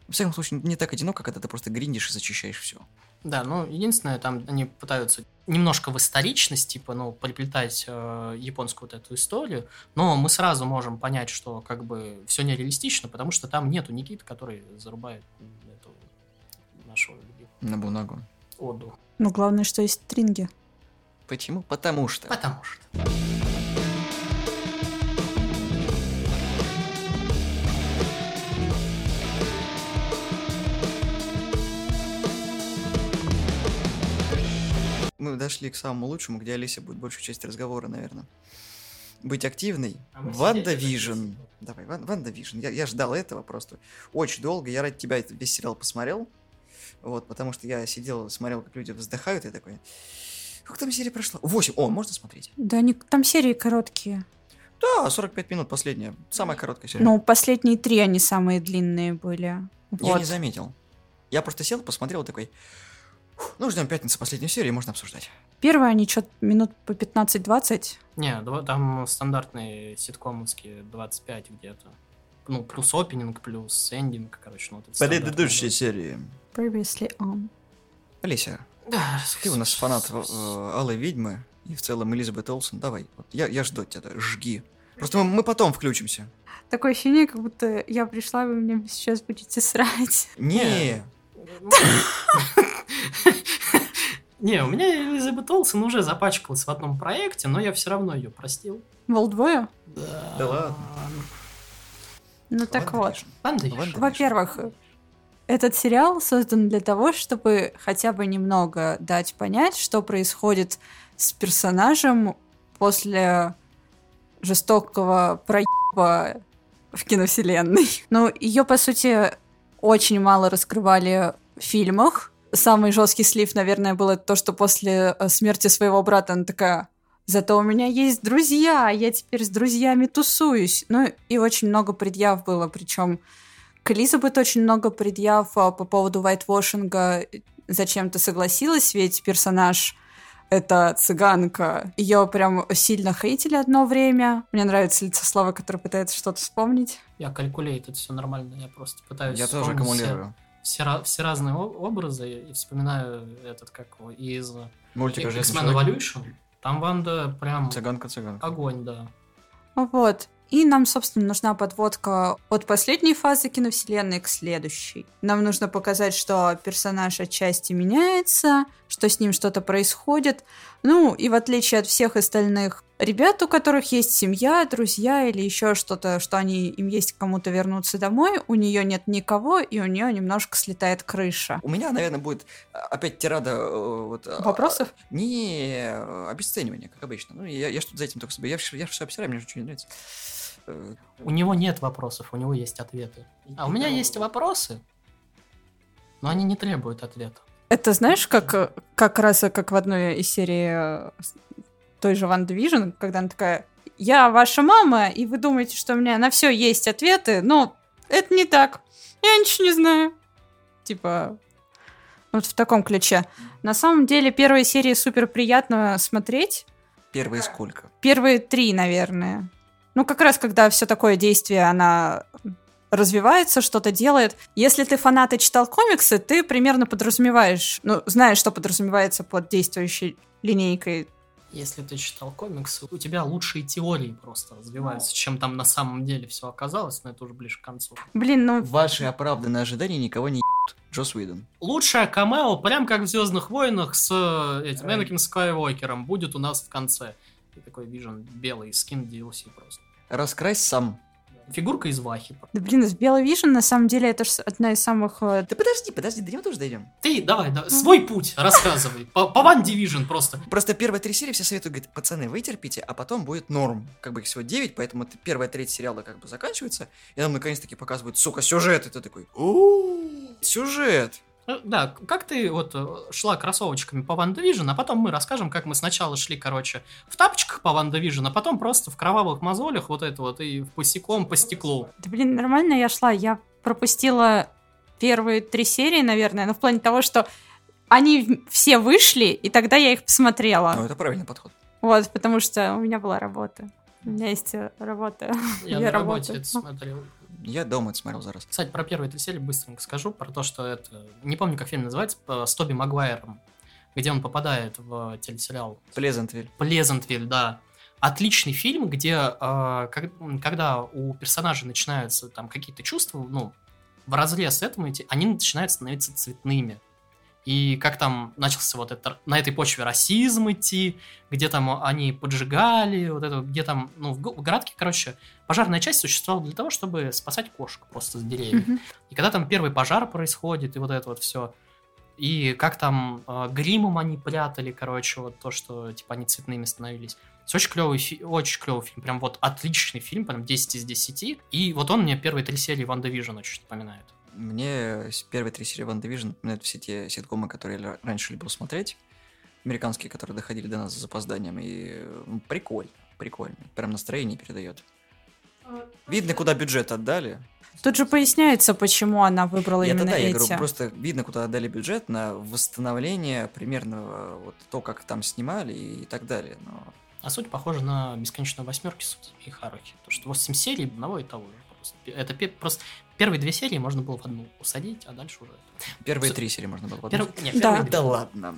В всяком случае, не так одиноко, когда ты просто гриндишь и зачищаешь все. Да, ну единственное, там они пытаются немножко в историчность, типа, ну, приплетать э, японскую вот эту историю, но мы сразу можем понять, что как бы все нереалистично, потому что там нету Никиты, который зарубает эту нашу любимую На бумагу. Оду. Ну, главное, что есть стринги. Почему? Потому что. Потому что. Мы дошли к самому лучшему, где Алиса будет большую часть разговора, наверное. Быть активной. А WandaVision. Давай, Wan- WandaVision. Я, я ждал этого просто очень долго. Я ради тебя этот весь сериал посмотрел. Вот, потому что я сидел, смотрел, как люди вздыхают, и такой... Сколько там серия прошла? Восемь. О, можно смотреть? Да, они, там серии короткие. Да, 45 минут последняя. Самая короткая серия. Ну, последние три, они самые длинные были. Я Вот. не заметил. Я просто сел, посмотрел такой... «Фух, Ну, ждем пятницы последнюю серию, можно обсуждать. Первые они что-то минут по 15-20. Не, там стандартные ситкомовские 25 где-то. Ну, плюс опенинг, плюс эндинг, короче, ну, вот это стандартное. серии. Previously on. Олеся, Да, ты у нас фанат э, Алой Ведьмы и в целом Элизабет Олсен. Давай, вот я, я жду тебя, да, жги. Просто мы, мы потом включимся. Такое ощущение, как будто я пришла, вы меня сейчас будете срать. Не, Не, у меня Элизабет Олсен уже запачкалась в одном проекте, но я все равно ее простил. Волдвою? Да. Да ладно. Ну так вот. Во-первых, этот сериал создан для того, чтобы хотя бы немного дать понять, что происходит с персонажем после жестокого проеба в киновселенной. Ну, ее, по сути, очень мало раскрывали в фильмах. Самый жесткий слив, наверное, было то, что после э, смерти своего брата она такая Зато у меня есть друзья, я теперь с друзьями тусуюсь. Ну и очень много предъяв было, причем к Элизабет очень много предъяв а, по поводу вайтвошинга. Зачем ты согласилась, ведь персонаж это цыганка. Ее прям сильно хейтили одно время. Мне нравится лицо Славы, который пытается что-то вспомнить. Я калькулейт, это все нормально, я просто пытаюсь Я тоже все- аккумулирую. Все, все разные образы и вспоминаю этот, как его, из Мультик о жизни X-Men. Evolution. Там Ванда прям Цыганка-цыганка. огонь, да. Вот. И нам, собственно, нужна подводка от последней фазы киновселенной к следующей. Нам нужно показать, что персонаж отчасти меняется, что с ним что-то происходит. Ну, и в отличие от всех остальных ребят, у которых есть семья, друзья или еще что-то, что они им есть к кому-то вернуться домой, у нее нет никого, и у нее немножко слетает крыша. У меня, наверное, будет а, опять тирада э, вот, а, Вопросов? Не, э, обесценивание, как обычно. Ну, я, я что-то за этим только себе. Я, я все обсираю, мне же ничего не нравится. Э, У него нет вопросов, у него есть ответы. А у меня есть вопросы, но они не требуют ответа. Это знаешь, как, как раз как в одной из серий э, той же Ван Division, когда она такая, я ваша мама, и вы думаете, что у меня на все есть ответы, но это не так. Я ничего не знаю. Типа, вот в таком ключе. На самом деле, первые серии супер приятно смотреть. Первые сколько? Первые три, наверное. Ну, как раз, когда все такое действие, она развивается, что-то делает. Если ты фанат и читал комиксы, ты примерно подразумеваешь, ну, знаешь, что подразумевается под действующей линейкой. Если ты читал комиксы, у тебя лучшие теории просто развиваются, чем там на самом деле все оказалось, но это уже ближе к концу. Блин, ну, Ваши оправданные ожидания никого не ебут. Джос Уидон. Лучшее камео, прям как в Звездных войнах с э, этим Энакин Скайуокером, будет у нас в конце. И такой Вижен белый скин DLC просто. Раскрась сам. Фигурка из Вахи. да, блин, с Белый Вижн, на самом деле, это же одна из самых... э, Да подожди, подожди, до него тоже дойдем. Ты давай, да, свой путь рассказывай. По, по WandaVision просто. Просто первые три серии все советуют, говорят, пацаны, вытерпите, а потом будет норм. Как бы их всего 9, поэтому первая треть сериала как бы заканчивается, и нам наконец-таки показывают, сука, сюжет, и ты такой, «О, сюжет. Э, Да, как ты вот э, шла кроссовочками по One Division, а потом мы расскажем, как мы сначала шли, короче, в тапочках по One Division, а потом просто в кровавых мозолях вот это вот и босиком по стеклу. Да, блин, нормально я шла. Я пропустила первые три серии, наверное, но в плане того, что они в- все вышли, и тогда я их посмотрела. Ну, это правильный подход. Вот, потому что у меня была работа. У меня есть э, работа. Я Я на работе это смотрел. Я дома это смотрел за раз. Кстати, про первые три серии быстренько скажу, про то, что это... Не помню, как фильм называется, с Тоби Магуайром, где он попадает в телесериал Плезантвиль. Плезантвиль, да. Отличный фильм, где э, когда у персонажей начинаются там какие-то чувства, ну, в разрез этому они начинают становиться цветными. И как там начался вот это, на этой почве расизм идти, где там они поджигали, вот это, где там, ну, в, в городке, короче, пожарная часть существовала для того, чтобы спасать кошек просто с деревьев. Мгм. И когда там первый пожар происходит, и вот это вот все, и как там э, гримом они прятали, короче, вот то, что типа они цветными становились. Это очень клевый, фи- очень клевый фильм, прям вот отличный фильм, прям 10 из 10. И вот он мне первые три серии Ван Division очень напоминает. Мне первые три серии Ван Division напоминают все те ситкомы, которые я раньше любил смотреть. Американские, которые доходили до нас с запозданием. И ну, прикольно, прикольно. Прям настроение передает. Видно, куда бюджет отдали. Тут же поясняется, почему она выбрала Я именно я эти. говорю, просто видно, куда отдали бюджет на восстановление примерно вот то, как там снимали и так далее. Но А суть похожа на бесконечную восьмерки и Харуки. То, что 8 серий одного и того же. Это просто первые две серии можно было в одну усадить, а дальше уже... первые С- три серии можно было Перв- подумать. не, Да. первые две. Да ладно.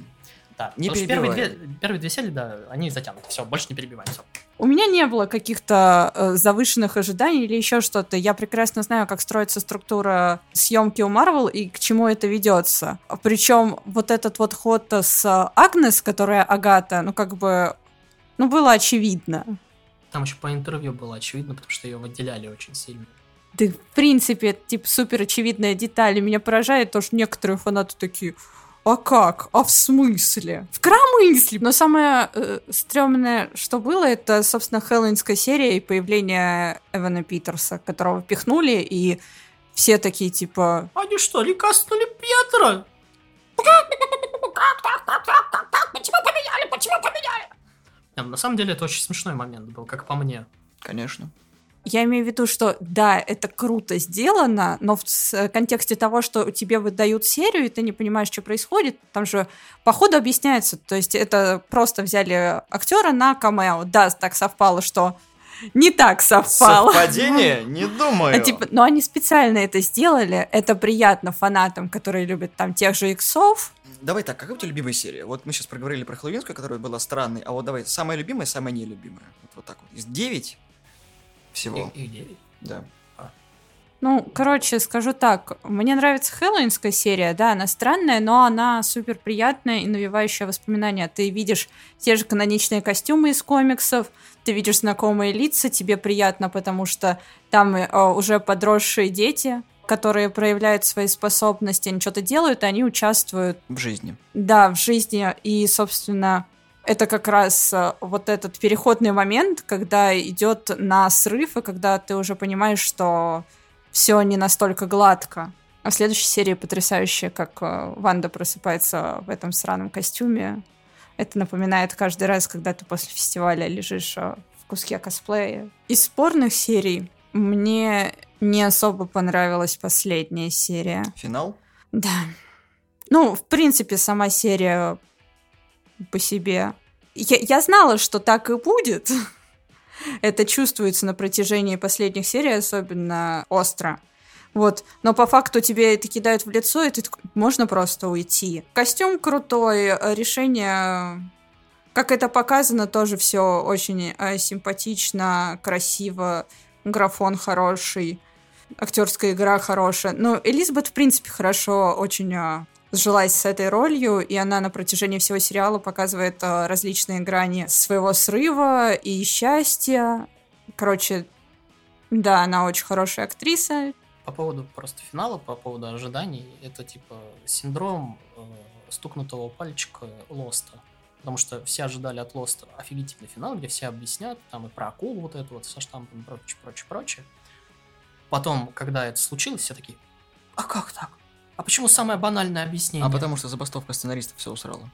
Да, Не потому что первые перебивай. две, первые две серии, да, они затянуты. Все, больше не перебиваем. Все. У меня не было каких-то э, завышенных ожиданий или еще что-то. Я прекрасно знаю, как строится структура съемки у Марвел и к чему это ведется. Причем вот этот вот ход с Агнес, которая Агата, ну как бы, ну было очевидно. Там еще по интервью было очевидно, потому что ее выделяли очень сильно. Да, в принципе, это, типа, супер очевидная деталь. И меня поражает то, что некоторые фанаты такие, а как? А в смысле? В коромысле! Но самое э, стрёмное, что было, это, собственно, хэллоуинская серия и появление Эвана Питерса, которого пихнули, и все такие, типа... Они что, лекастнули Петра? Почему поменяли? Почему поменяли? На самом деле это очень смешной момент был, как по мне. Конечно. Я имею в виду, что да, это круто сделано, но в с- контексте того, что тебе выдают серию, и ты не понимаешь, что происходит, там же по ходу объясняется. То есть это просто взяли актера на камео. Да, так совпало, что не так совпало. Совпадение? Не думаю. А, типа, но они специально это сделали. Это приятно фанатам, которые любят там тех же иксов. Давай так, какая у тебя любимая серия? Вот мы сейчас проговорили про Хэллоуинскую, которая была странной, а вот давай, самая любимая, самая нелюбимая. Вот, вот так вот. Из 9 всего. И- и девять. Да. Ну, короче, скажу так. Мне нравится хэллоуинская серия, да, она странная, но она супер приятная и навевающая воспоминания. Ты видишь те же каноничные костюмы из комиксов, ты видишь знакомые лица, тебе приятно, потому что там э, уже подросшие дети, которые проявляют свои способности, они что-то делают, и они участвуют В жизни. да, в жизни. И, собственно, это как раз э, вот этот переходный момент, когда идет на срыв, и когда ты уже понимаешь, что все не настолько гладко. А в следующей серии потрясающе, как э, Ванда просыпается в этом сраном костюме. Это напоминает каждый раз, когда ты после фестиваля лежишь э, в куске косплея. Из спорных серий мне не особо понравилась последняя серия. Финал? Да. Ну, в принципе, сама серия по себе. Я, я знала, что так и будет. Это чувствуется на протяжении последних серий, особенно остро. Вот. Но по факту тебе это кидают в лицо, и ты можно просто уйти. Костюм крутой, решение... Как это показано, тоже все очень э, симпатично, красиво, графон хороший актерская игра хорошая. Но Элизабет, в принципе, хорошо очень а, сжилась с этой ролью, и она на протяжении всего сериала показывает а, различные грани своего срыва и счастья. Короче, да, она очень хорошая актриса. По поводу просто финала, по поводу ожиданий, это типа синдром э, стукнутого пальчика Лоста. Потому что все ожидали от Лоста офигительный финал, где все объяснят, там и про акулу вот эту вот со штампом и прочее, прочее, прочее. Потом, когда это случилось, все такие, а как так? А почему самое банальное объяснение? А потому что забастовка сценаристов все усрала.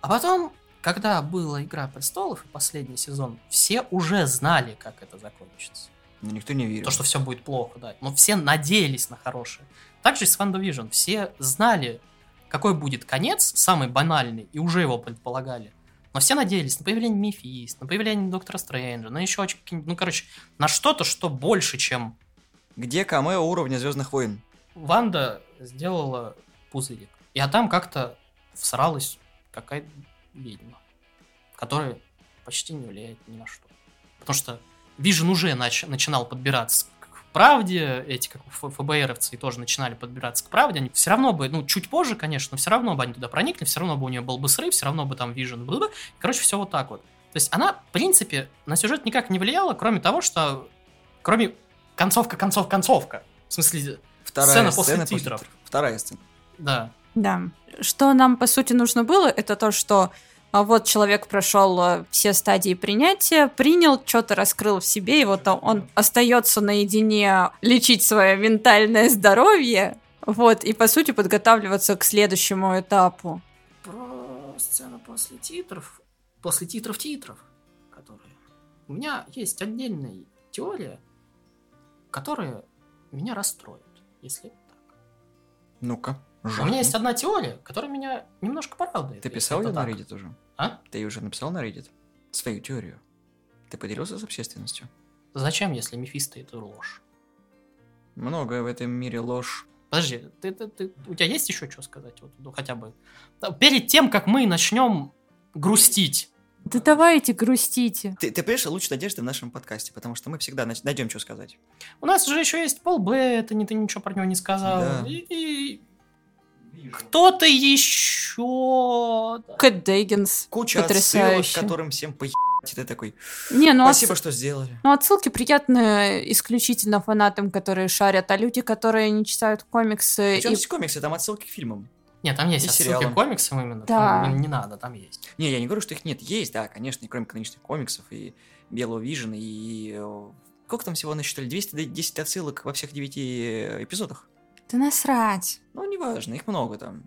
А потом, когда была «Игра престолов» и последний сезон, все уже знали, как это закончится. Но никто не верил. То, что все будет плохо, да. Но все надеялись на хорошее. Также и с WandaVision. Все знали, какой будет конец, самый банальный, и уже его предполагали. Но все надеялись на появление Мефист, на появление Доктора Стрэнджа, на еще какие-нибудь, ну, короче, на что-то, что больше, чем Где камео уровня Звездных войн? Ванда сделала пузырик. И а там как-то всралась какая-то ведьма, которая почти не влияет ни на что. Потому что Вижен уже нач- начинал подбираться к правде, эти как ФБРовцы тоже начинали подбираться к правде, они все равно бы, ну, чуть позже, конечно, но все равно бы они туда проникли, все равно бы у нее был бы срыв, все равно бы там Вижен был бы, короче, все вот так вот. То есть она, в принципе, на сюжет никак не влияла, кроме того, что, кроме концовка, концов, концовка. В смысле, Вторая Сцена сцена, после титров. Вторая сцена. да, Да. Что нам, по сути, нужно было, это то, что а, вот человек прошел а, все стадии принятия, принял, что-то раскрыл в себе, и вот он остается наедине лечить свое ментальное здоровье, вот, и, по сути, подготавливаться к следующему этапу. про сцену после титров, после титров титров, которые... У меня есть отдельная теория, которая меня расстроит, если это так. Ну-ка. У меня есть одна теория, которая меня немножко порадует. Ты писал ее на так. Reddit уже? А? Ты уже написал на Reddit? Свою теорию? Ты поделился с общественностью? Зачем, если Мефисто это ложь? Многое в этом мире ложь. Подожди, ты, ты- ты- у тебя есть еще что сказать? Вот, ну, хотя бы. Перед тем, как мы начнем грустить. Да давайте грустите. Ты, ты понимаешь, луч надежды в нашем подкасте, потому что мы всегда найдем, что сказать. У нас же еще есть Пол Беттани, ты ничего про него не сказал. Да. И- и кто-то еще... Кэт Дейгенс. Куча Потрясающе. отсылок, которым всем поебать. И ты такой, Не, ну, отс- спасибо, что сделали. ну отсылки приятные исключительно фанатам, которые шарят, а люди, которые не читают комиксы... Причем и- здесь комиксы, там отсылки к фильмам. Нет, там есть И отсылки сериалом. к комиксам именно. Да. там не надо, там есть. Не, я не говорю, что их нет. Есть, да, конечно, и кроме каноничных комиксов, и Белого Вижена, и... э, Сколько там всего насчитали? 210 отсылок во всех девяти э, эпизодах? Да насрать. Ну, неважно, их много там.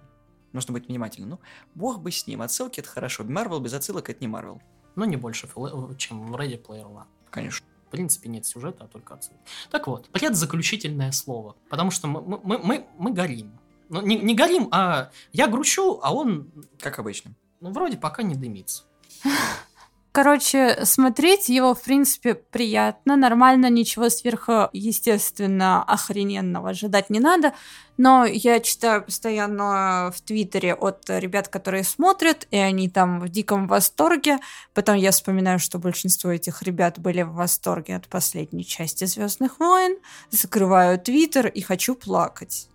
Нужно быть внимательным. Ну, бог бы с ним. Отсылки — это хорошо. Марвел без отсылок — это не Марвел. Но не больше, флэ- чем в Ready Player One. Конечно. В принципе, нет сюжета, а только отсылки. Так вот, предзаключительное слово. Потому что мы, мы- мы, мы, мы горим. Ну, не, не горим, а я грущу, а он, Как обычно. ну, вроде пока не дымится. Короче, смотреть его, в принципе, приятно, нормально, ничего сверху, естественно, охрененного ожидать не надо. Но я читаю постоянно в Твиттере от ребят, которые смотрят, и они там в диком восторге. Потом я вспоминаю, что большинство этих ребят были в восторге от последней части Звездных войн. Закрываю Твиттер и хочу плакать.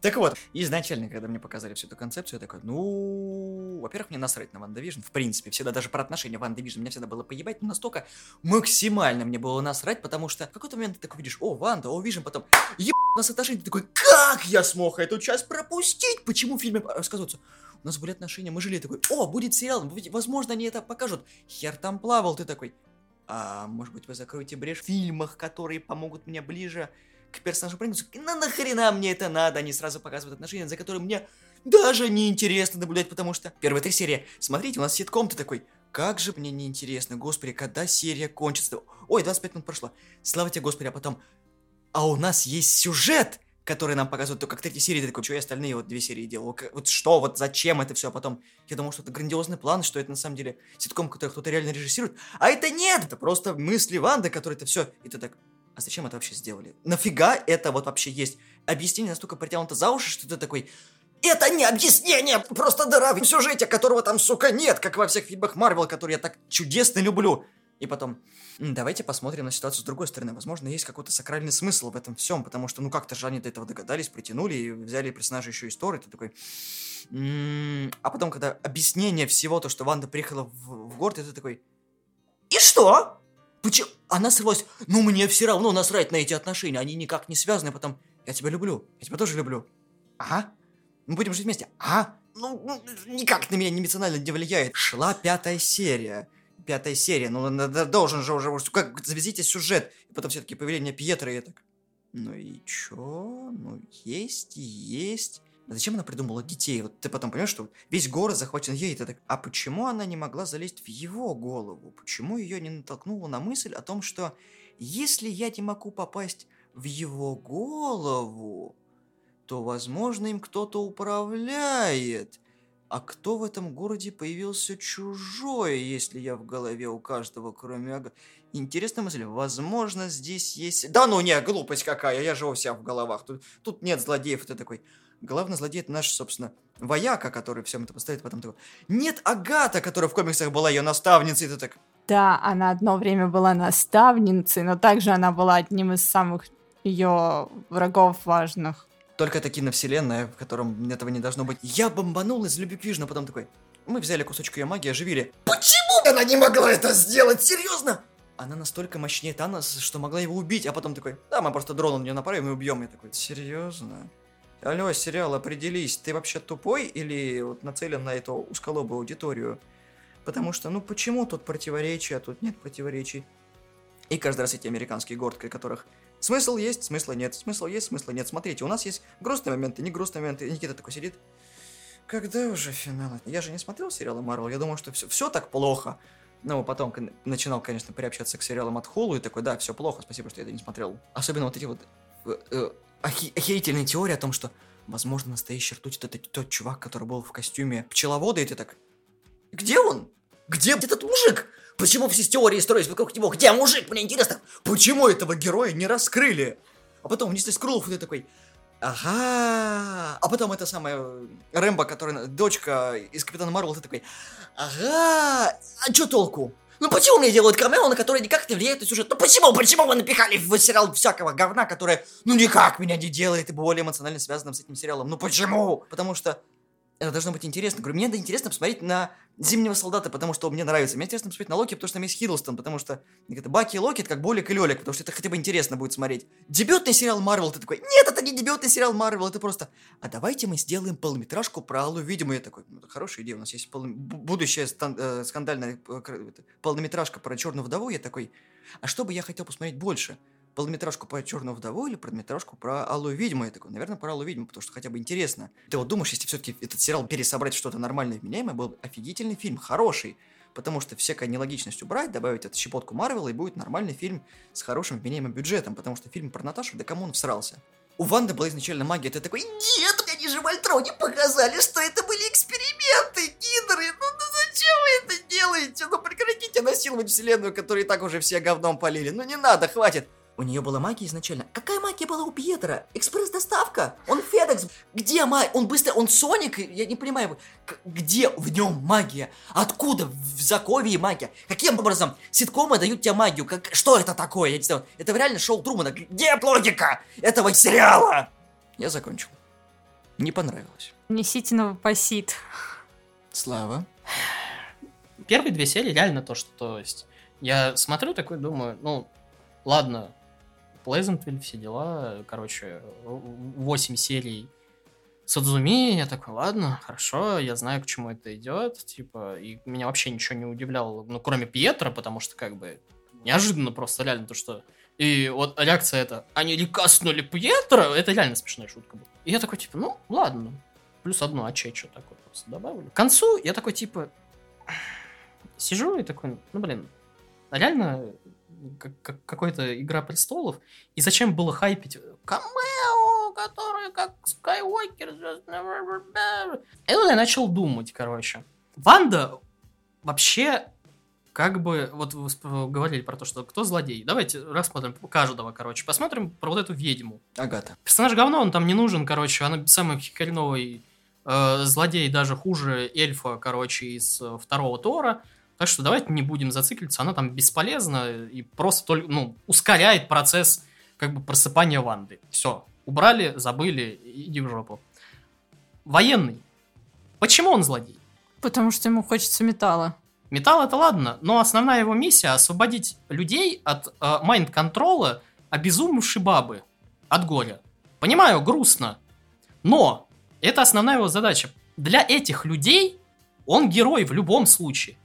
Так вот, изначально, когда мне показали всю эту концепцию, я такой, ну, во-первых, мне насрать на Ванда Вижн, в принципе, всегда даже про отношения Ванда Вижн, меня всегда было поебать, но настолько максимально мне было насрать, потому что в какой-то момент ты такой видишь, о, Ванда, о, Вижн, потом, еб нас отношения, ты такой, как я смог эту часть пропустить? Почему в фильме рассказывается? У нас были отношения, мы жили, такой, о, будет сериал, возможно, они это покажут. Хер там плавал, ты такой, а может быть вы закроете брешь в фильмах, которые помогут мне ближе к персонажу проникнуться. Ну нахрена мне это надо? Они сразу показывают отношения, за которые мне даже не интересно наблюдать, потому что первые три серии. Смотрите, у нас ситком, ты такой, как же мне неинтересно, господи, когда серия кончится? Ой, 25 минут прошло. Слава тебе, господи, а потом... А у нас есть сюжет, который нам показывают только третьей серии. Ты такой, что я остальные вот две серии делал? Вот что, вот зачем это все? А потом я думал, что это грандиозный план, что это на самом деле ситком, который кто-то реально режиссирует. А это нет! Это просто мысли Ванды, которые это все. И ты так, а зачем это вообще сделали? Нафига это вот вообще есть? Объяснение настолько притянуто за уши, что ты такой... Это не объяснение, просто дыра в сюжете, которого там, сука, нет, как во всех фильмах Марвел, которые я так чудесно люблю. И потом, «М, давайте посмотрим на ситуацию с другой стороны. Возможно, есть какой-то сакральный смысл в этом всем, потому что, ну, как-то же они до этого догадались, притянули и взяли персонажа еще истории. Ты такой... «М, А потом, когда объяснение всего, то, что Ванда приехала в, в город, ты такой... И что? Почему? Она сорвалась. Ну, мне все равно насрать на эти отношения. Они никак не связаны. Потом, я тебя люблю. Я тебя тоже люблю. Ага. Мы будем жить вместе. А? Ну, никак на меня эмоционально не влияет. Шла пятая серия. Пятая серия. Ну, должен же уже... Как, завезите сюжет. И потом все-таки появление Пьетро, и я так... Ну и чё? Ну, есть и есть. Зачем она придумала детей? Вот ты потом понимаешь, что весь город захвачен ей, и ты так, а почему она не могла залезть в его голову? Почему ее не натолкнуло на мысль о том, что если я не могу попасть в его голову, то, возможно, им кто-то управляет. А кто в этом городе появился чужой, если я в голове у каждого, кроме Ага? Интересная мысль. Возможно, здесь есть... Да ну не, глупость какая, я же у в головах. Тут, тут нет злодеев, ты такой... Главный злодей это наш, собственно, вояка, который всем это поставит, потом такой... Нет Агата, которая в комиксах была ее наставницей, ты так... Да, она одно время была наставницей, но также она была одним из самых ее врагов важных. Только это киновселенная, в котором этого не должно быть. Я бомбанул из любви к Вижну, а потом такой... Мы взяли кусочек ее магии, оживили. Почему она не могла это сделать? Серьезно? Она настолько мощнее Таноса, что могла его убить, а потом такой, да, мы просто дрон на нее направим и убьем. Я такой, серьезно? Алло, сериал, определись, ты вообще тупой или вот нацелен на эту узколобую аудиторию? Потому что, ну почему тут противоречия, а тут нет противоречий? И каждый раз эти американские гордки, которых смысл есть, смысла нет, смысл есть, смысла нет. Смотрите, у нас есть грустные моменты, не грустные моменты. И Никита такой сидит. Когда уже финал? Я же не смотрел сериалы Марвел, я думал, что все, все так плохо. Ну, потом начинал, конечно, приобщаться к сериалам от Хулу и такой, да, все плохо, спасибо, что я это не смотрел. Особенно вот эти вот э, э, охерительные теории о том, что, возможно, настоящий ртуть это тот, чувак, который был в костюме пчеловода, и ты так, где он? Где этот мужик? Почему все теории строились вокруг него? Где мужик? Мне интересно, почему этого героя не раскрыли? А потом внесли Скрулов, и ты такой, ага. А потом это самая Рэмбо, которая дочка из Капитана Марвел, ты такой, ага. А чё толку? Ну почему мне делают камео, на которое никак не влияет на сюжет? Ну почему? Почему вы напихали в сериал всякого говна, которое, ну никак меня не делает и более эмоционально связанным с этим сериалом? Ну почему? Потому что это должно быть интересно. Говорю, мне это интересно посмотреть на Зимнего солдата, потому что мне нравится. Мне интересно посмотреть на Локи, потому что там есть Хиддлстон, потому что это Баки и Локи, это как Болик и Лёлик, потому что это хотя бы интересно будет смотреть. Дебютный сериал Марвел, ты такой, нет, это не дебютный сериал Марвел, это просто, а давайте мы сделаем полнометражку про Аллу Видиму. Я такой, ну, хорошая идея, у нас есть пол... бу- будущая стан- э, скандальная э, полнометражка про Черную вдову. Я такой, а что бы я хотел посмотреть больше? Полнометражку про Черную вдову или полнометражку про Аллу Ведьму? Я такой, наверное, про Аллу Ведьму, потому что хотя бы интересно. Ты вот думаешь, если все-таки этот сериал пересобрать что-то нормальное и вменяемое, был бы офигительный фильм, хороший. Потому что всякая нелогичность убрать, добавить эту щепотку Марвела, и будет нормальный фильм с хорошим вменяемым бюджетом. Потому что фильм про Наташу, да кому он всрался? У Ванды была изначально магия, ты такой, нет, мне же в Альтроне показали, что это были эксперименты, гидры, ну, ну зачем вы это делаете? Ну прекратите насиловать вселенную, которую и так уже все говном полили, ну не надо, хватит. У нее была магия изначально. Какая магия была у Пьетера? Экспресс-доставка? Он Федекс. Где магия? Он быстро... Он Соник? Я не понимаю. Где в нем магия? Откуда в Заковии магия? Каким образом ситкомы дают тебе магию? Как... Что это такое? Я не знаю. Это реально шоу Трумана. Где логика этого сериала? Я закончил. Не понравилось. Несите новопосит. Слава. Первые две серии реально то, что то есть. Я смотрю такой, думаю, ну, ладно, Плезентвиль, все дела, короче, 8 серий Садзуми, я такой, ладно, хорошо, я знаю, к чему это идет, типа, и меня вообще ничего не удивляло, ну, кроме Пьетра, потому что, как бы, неожиданно просто, реально, то, что... И вот реакция это, они рекастнули Пьетра, это реально смешная шутка была. И я такой, типа, ну, ладно, плюс одно, а че, что такое просто добавлю. К концу я такой, типа, сижу и такой, ну, блин, а реально как, как- какой-то Игра Престолов, и зачем было хайпить камео, который как Скайуокер. И тут я начал думать, короче. Ванда вообще как бы, вот вы говорили про то, что кто злодей. Давайте рассмотрим каждого, короче. Посмотрим про вот эту ведьму. Агата. Персонаж говно, он там не нужен, короче. Она самый хреновый э, злодей, даже хуже эльфа, короче, из э, второго Тора. Так что давайте не будем зацикливаться. Она там бесполезна и просто только, ну, ускоряет процесс как бы просыпания Ванды. Все. Убрали, забыли, иди в жопу. Военный. Почему он злодей? Потому что ему хочется металла. Металл это ладно, но основная его миссия освободить людей от э, майнд-контрола обезумевшей бабы. От горя. Понимаю, грустно. Но это основная его задача. Для этих людей он герой в любом случае.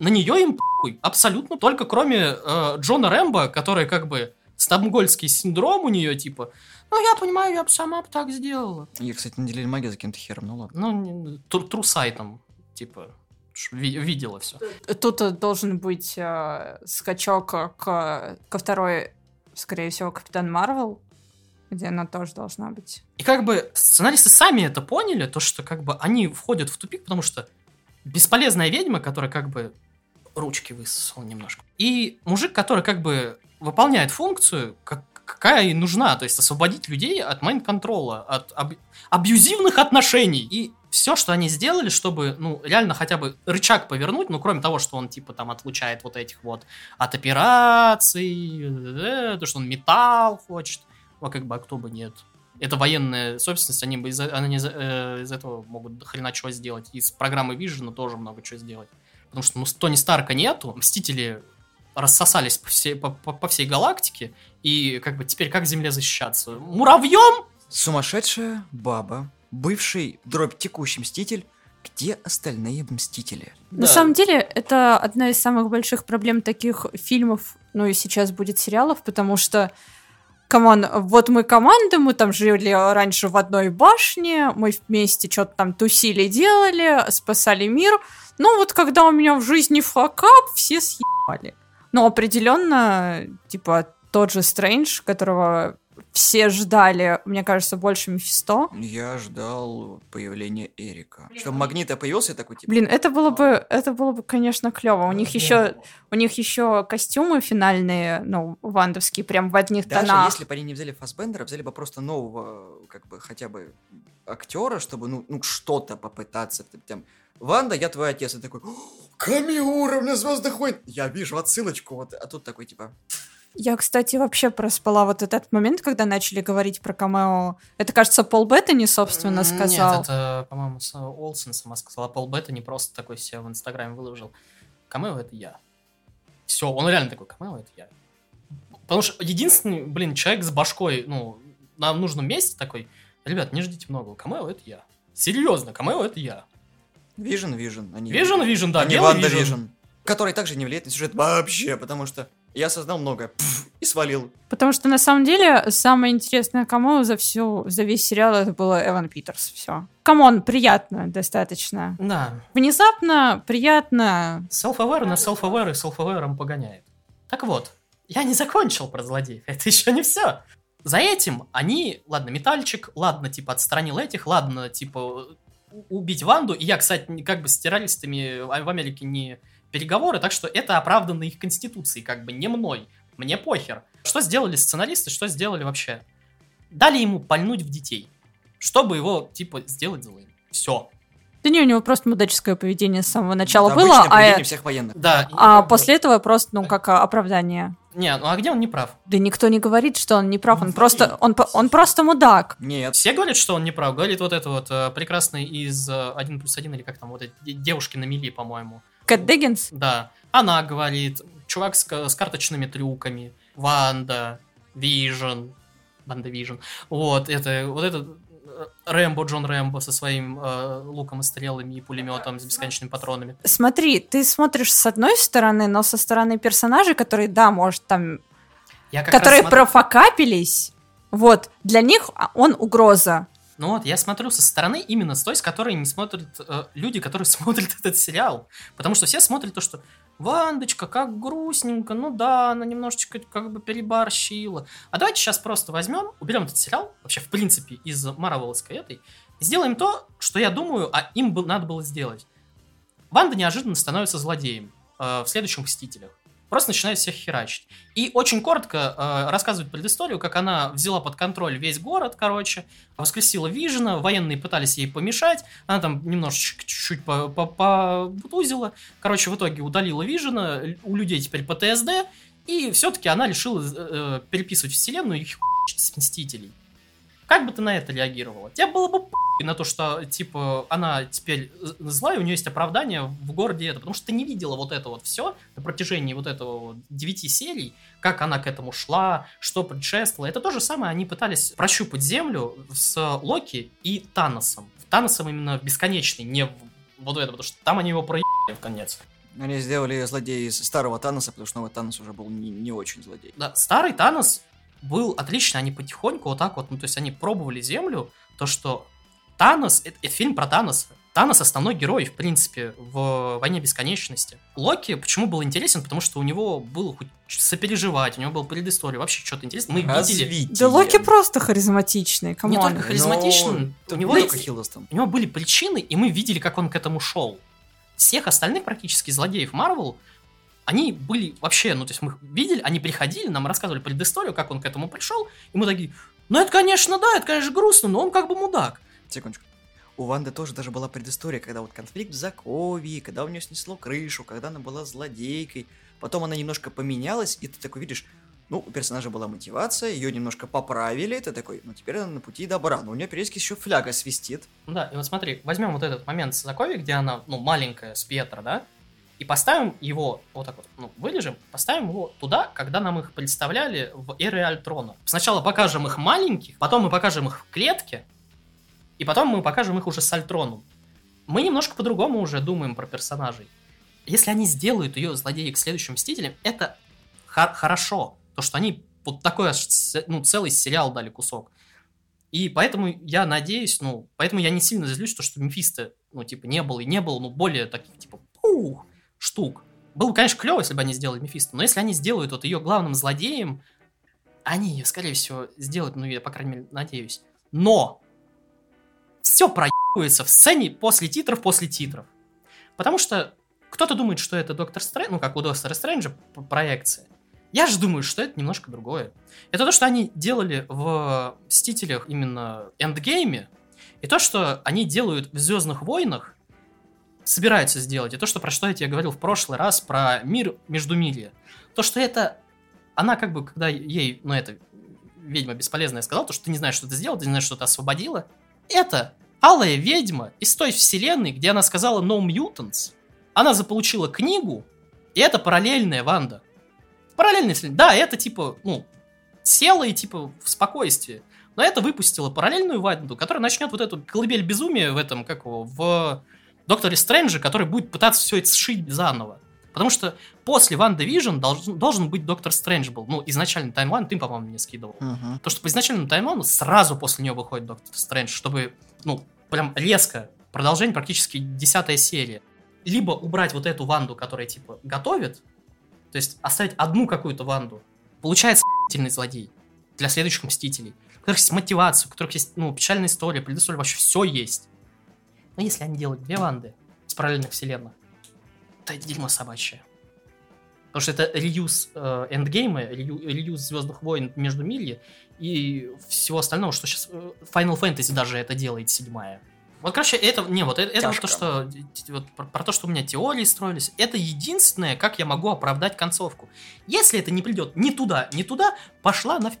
На нее им похуй. Абсолютно. Только кроме э, Джона Рэмбо, который как бы стамгольский синдром у нее, типа, ну я понимаю, я бы сама бы так сделала. Ее, кстати, наделили магией за каким-то хером, ну ладно. Ну, не- тру- трусайтом, типа, ви- видела все. Тут должен быть э, скачок к, ко второй, скорее всего, Капитан Марвел, где она тоже должна быть. И как бы сценаристы сами это поняли, то, что как бы они входят в тупик, потому что бесполезная ведьма, которая как бы ручки высосала немножко, и мужик, который как бы выполняет функцию, как, какая и нужна, то есть освободить людей от майнд-контрола, от аб- абьюзивных отношений. И все, что они сделали, чтобы, ну, реально хотя бы рычаг повернуть, ну, кроме того, что он, типа, там, отлучает вот этих вот от операций, э, то, что он металл хочет, а как бы, а кто бы нет. Это военная собственность, они, бы из, они из, э, из этого могут хрена чего сделать. Из программы Vision тоже много чего сделать. Потому что, ну, Тони Старка нету, Мстители рассосались по всей, по, по- по всей галактике, и как бы теперь как Земле защищаться? Муравьем? Сумасшедшая баба, бывший дробь текущий мститель. Где остальные мстители? На самом деле, это одна из самых больших проблем таких фильмов, ну и сейчас будет сериалов, потому что come on, вот мы команда, мы там жили раньше в одной башне, мы вместе что-то там тусили, делали, спасали мир. Но вот когда у меня в жизни fuckup, все съебали. Но определенно, типа, тот же Стрэндж, которого все ждали, мне кажется, больше Мефисто. Я ждал появления Эрика. Что Магнита появился, я такой типа... Блин, это было бы, это было бы, конечно, клево. У них еще, у них еще костюмы финальные, ну, вандовские, прям в одних Даже тонах. если бы они не взяли Фасбендера, взяли бы просто нового, как бы, хотя бы актера, чтобы, ну, ну что-то попытаться. Там, Ванда, я твой отец. И такой, «О, камео уровня Звездных войн. Я вижу отсылочку. Вот, а тут такой, типа, Я, кстати, вообще проспала вот этот момент, когда начали говорить про камео. Это, кажется, Пол Беттани, собственно, сказал. Нет, это, по-моему, с- Олсен сама сказала. Пол Бетта не просто такой себе в Инстаграме выложил. Камео это я. Все, он реально такой, камео это я. Потому что единственный, блин, человек с башкой, ну, на нужном месте такой, ребят, не ждите много, камео это я. Серьезно, камео это я. Вижен, Вижен. Они Вижен, Вижен, да, а не белый WandaVision. Вижен. Который также не влияет на сюжет вообще, потому что я осознал многое пф, и свалил. Потому что на самом деле самое интересное камео за всю за весь сериал это было Эван Питерс. Все. Come on, приятно достаточно. Да, Внезапно, приятно. self-aware на self-aware и self-aware погоняет. Так вот, я не закончил про злодеев, это еще не все. За этим они, ладно, метальчик, ладно, типа, отстранил этих, ладно, типа, убить Ванду. И я, кстати, как бы с террористами в Америке не переговоры, так что это оправдано их конституцией, как бы не мной. Мне похер. Что сделали сценаристы, что сделали вообще? Дали ему пальнуть в детей, чтобы его, типа, сделать злым. Все. Да не, у него просто мудаческое поведение с самого начала Это было, а, поведение всех военных. Да. а бы- после этого просто, ну, как а, оправдание. Не, ну а где он не прав? Да никто не говорит, что он не прав, он просто, он, он просто мудак. Нет. Все говорят, что он не прав. Говорит вот это вот э, прекрасный из э, 1 плюс 1, или как там, вот эти де- девушки на мели, по-моему. Кэт Деннингс? Да. Она говорит, чувак с, с карточными трюками, Ванда, Вижн, Ванда Вижн. Вот, это, вот этот Рэмбо, Джон Рэмбо со своим э, луком и стрелами и пулеметом с бесконечными патронами. Смотри, ты смотришь с одной стороны, но со стороны персонажей, которые, да, может, там, Я как которые смотрю- профокапились, вот, для них а, он угроза. Ну вот, я смотрю со стороны именно с той, с которой не смотрят э, люди, которые смотрят этот сериал. Потому что все смотрят то, что Вандочка, как грустненько, ну да, она немножечко как бы переборщила. А давайте сейчас просто возьмем, уберем этот сериал, вообще в принципе из Марвеловской этой, и сделаем то, что я думаю, а им надо было сделать. Ванда неожиданно становится злодеем э, в следующих «Мстителях». Просто начинает всех херачить. И очень коротко э, рассказывает предысторию, как она взяла под контроль весь город, короче, воскресила Вижена, военные пытались ей помешать, она там немножечко чуть-чуть по- по- побутузила, короче, в итоге удалила Вижена, у людей теперь ПТСД, и все-таки она решила э, переписывать вселенную и хуйчить с Мстителей. Как бы ты на это реагировала? Тебе было бы на то, что, типа, она теперь злая, у нее есть оправдание в городе это, потому что ты не видела вот это вот все на протяжении вот этого вот серий, как она к этому шла, что предшествовало. Это то же самое, они пытались прощупать Землю с Локи и Таносом. Таносом именно в бесконечный, не в вот это, потому что там они его проебали в конец. Они сделали злодея из старого Таноса, потому что новый Танос уже был не, не очень злодей. Да, старый Танос был отличный, они потихоньку вот так вот, ну, то есть они пробовали Землю, то, что Танос, это, это фильм про Таноса. Танос основной герой, в принципе, в «Войне бесконечности». Локи почему был интересен? Потому что у него было хоть сопереживать, у него был предыстория, вообще что-то интересное. Мы видели... Развитие. Да Локи просто харизматичный, Не come on. только харизматичный, Но у него только у него были причины, и мы видели, как он к этому шел. Всех остальных практически злодеев Марвел, они были вообще, ну, то есть мы их видели, они приходили, нам рассказывали предысторию, как он к этому пришел, и мы такие, ну, это, конечно, да, это, конечно, грустно, но он как бы мудак. Секундочку. У Ванды тоже даже была предыстория, когда вот конфликт в Заковии, когда у нее снесло крышу, когда она была злодейкой. Потом она немножко поменялась, и ты такой видишь, ну, у персонажа была мотивация, ее немножко поправили, ты такой, ну, теперь она на пути добра. Но у нее периодически еще фляга свистит. Ну Да, и вот смотри, возьмем вот этот момент с Закови, где она, ну, маленькая, с Пьетро, да, и поставим его, вот так вот, ну, вырежем, поставим его туда, когда нам их представляли в Эре Альтрона. Сначала покажем их маленьких, потом мы покажем их в клетке, и потом мы покажем их уже с Альтроном. Мы немножко по-другому уже думаем про персонажей. Если они сделают ее злодеей к следующим Мстителям, это хо- хорошо. То, что они вот такой ну, целый сериал дали кусок. И поэтому я надеюсь, ну, поэтому я не сильно злюсь, то, что Мефисто, ну, типа, не было и не было, ну, более таких, типа, пух, штук. Было бы, конечно, клево, если бы они сделали Мефисто, но если они сделают вот ее главным злодеем, они ее, скорее всего, сделают, ну, я, по крайней мере, надеюсь. Но все проебывается в сцене после титров, после титров. Потому что кто-то думает, что это Доктор Стрэндж, ну, как у Доктора Стрэнджа проекция. Я же думаю, что это немножко другое. Это то, что они делали в Мстителях именно Эндгейме, и то, что они делают в Звездных войнах, собираются сделать, и то, что про что я тебе говорил в прошлый раз, про мир между мире. То, что это она как бы, когда ей, ну это, ведьма бесполезная сказала, то, что ты не знаешь, что ты сделала, ты не знаешь, что ты освободила. Это алая ведьма из той вселенной, где она сказала No Mutants. Она заполучила книгу, и это параллельная Ванда. Параллельная вселенная. Да, это типа, ну, села и типа в спокойствии. Но это выпустила параллельную Ванду, которая начнет вот эту колыбель безумия в этом, как его, в Докторе Стрэнджа, который будет пытаться все это сшить заново. Потому что после WandaVision должен, должен быть Доктор Стрэндж был. Ну, изначальный timeline ты, по-моему, мне скидывал. Мгм. То, что по изначальному timeline у сразу после нее выходит Доктор Стрэндж, чтобы, ну, прям резко. Продолжение практически десятая серия. Либо убрать вот эту Ванду, которая, типа, готовит, то есть оставить одну какую-то Ванду. Получается охуительный злодей для следующих Мстителей. У которых есть мотивация, у которых есть, ну, печальная история, предыстория, вообще все есть. Но если они делают две Ванды из параллельных вселенных, то это дерьмо собачье. Потому что это реюз э, эндгейма, рею- реюз Звездных войн между мирье и всего остального, что сейчас Final Fantasy даже это делает седьмая. Вот, короче, это, не, вот это, это вот то, что, вот про, про то, что у меня теории строились, это единственное, как я могу оправдать концовку. Если это не придет ни туда, ни туда, пошла на в.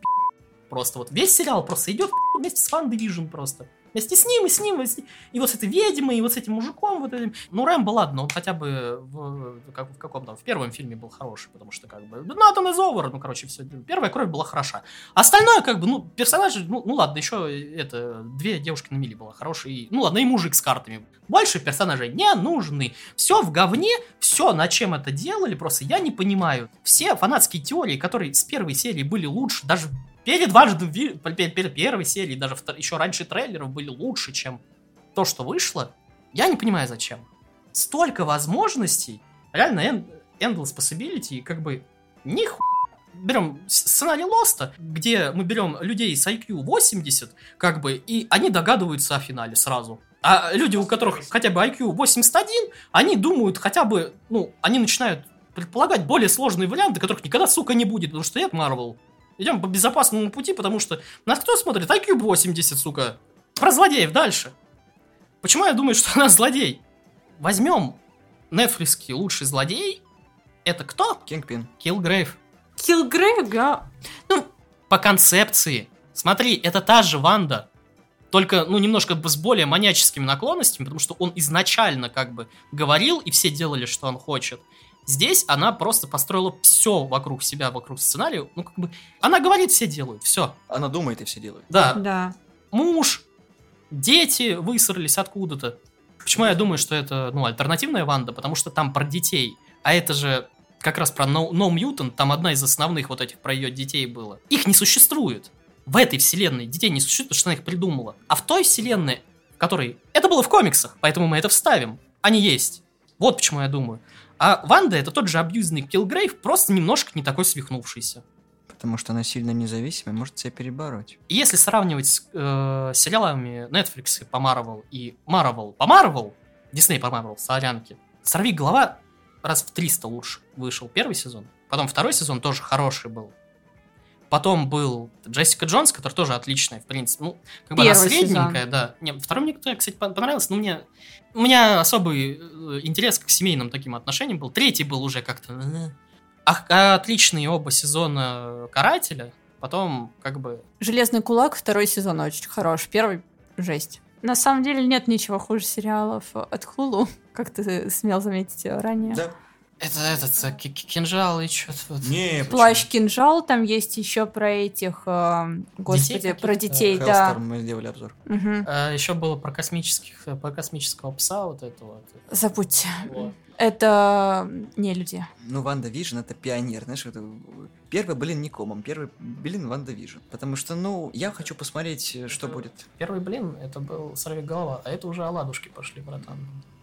Просто вот весь сериал просто идет вместе с Ван Division просто. Вместе с ним, и с ним, и, с и вот с этой ведьмой, и вот с этим мужиком. Вот этим. Ну, Рэмбо, ладно, он хотя бы в, как, в каком там, в первом фильме был хороший, потому что как бы, ну, Натан из Овер, ну, короче, все. Первая кровь была хороша. Остальное, как бы, ну, персонажи, ну, ну ладно, еще это, две девушки на мили было хорошие. И, ну, ладно, и мужик с картами. Больше персонажей не нужны. Все в говне, все, на чем это делали, просто я не понимаю. Все фанатские теории, которые с первой серии были лучше, даже перед важным ви- пер- пер- первой серии, даже еще раньше трейлеров были лучше, чем то, что вышло, я не понимаю зачем. Столько возможностей, реально end- endless possibility, и как бы нихуя. Берем сценарий Лоста, где мы берем людей с IQ 80, как бы, и они догадываются о финале сразу. А люди, у которых хотя бы IQ 81, они думают хотя бы, ну, они начинают предполагать более сложные варианты, которых никогда, сука, не будет, потому что это Марвел. Идем по безопасному пути, потому что нас кто смотрит? IQ 80, сука. Про злодеев дальше. Почему я думаю, что она злодей? Возьмем Netflix лучший злодей. Это кто? Кингпин. Киллгрейв. Киллгрейв, да. По концепции. Смотри, это та же Ванда. Только, ну, немножко с более маньяческими наклонностями, потому что он изначально как бы говорил, и все делали, что он хочет. Здесь она просто построила все вокруг себя, вокруг сценария. Ну, как бы, она говорит, все делают, все. Она думает и все делает. Да, Да. муж, дети высрались откуда-то. Почему я думаю, что это, ну, альтернативная Ванда? Потому что там про детей. А это же как раз про No, no Mutant, там одна из основных вот этих про ее детей было. Их не существует. В этой вселенной детей не существует, потому что она их придумала. А в той вселенной, в которой... Это было в комиксах, поэтому мы это вставим. Они есть. Вот почему я думаю. А Ванда это тот же абьюзный Киллгрейв, просто немножко не такой свихнувшийся. Потому что она сильно независимая, может себя перебороть. И если сравнивать с э, сериалами Netflix по Marvel и Marvel по Marvel, Disney по Marvel, сорянки, «Сорви голова» раз в 300 лучше вышел первый сезон. Потом второй сезон тоже хороший был. Потом был Джессика Джонс, который тоже отличная, в принципе. Ну, как бы она Первый средненькая, да. Не, второй мне, кстати, пон- понравился, но мне... У меня особый э, интерес к семейным таким отношениям был. Третий был уже как-то... э. А, а отличные оба сезона «Карателя», потом как бы Железный кулак, второй сезон очень хорош. Первый жесть. На самом деле нет ничего хуже сериалов от Хулу, как ты смел заметить ранее. Да. Это этот э, ки- ки- кинжал и что-то вот. Не, Плащ кинжал, там есть еще про этих, э, господи, каких-то? про детей, да. мы сделали обзор. Мгм. А, еще было про космических, э, про космического пса вот этого. вот. Забудьте. Вот. Это не люди. Ну, WandaVision это пионер, знаешь, это первый, блин, не комом, первый, блин, WandaVision. Потому что, ну, я хочу посмотреть, э, что Это- будет Первый блин, это был сорви голова, а это уже оладушки пошли, братан.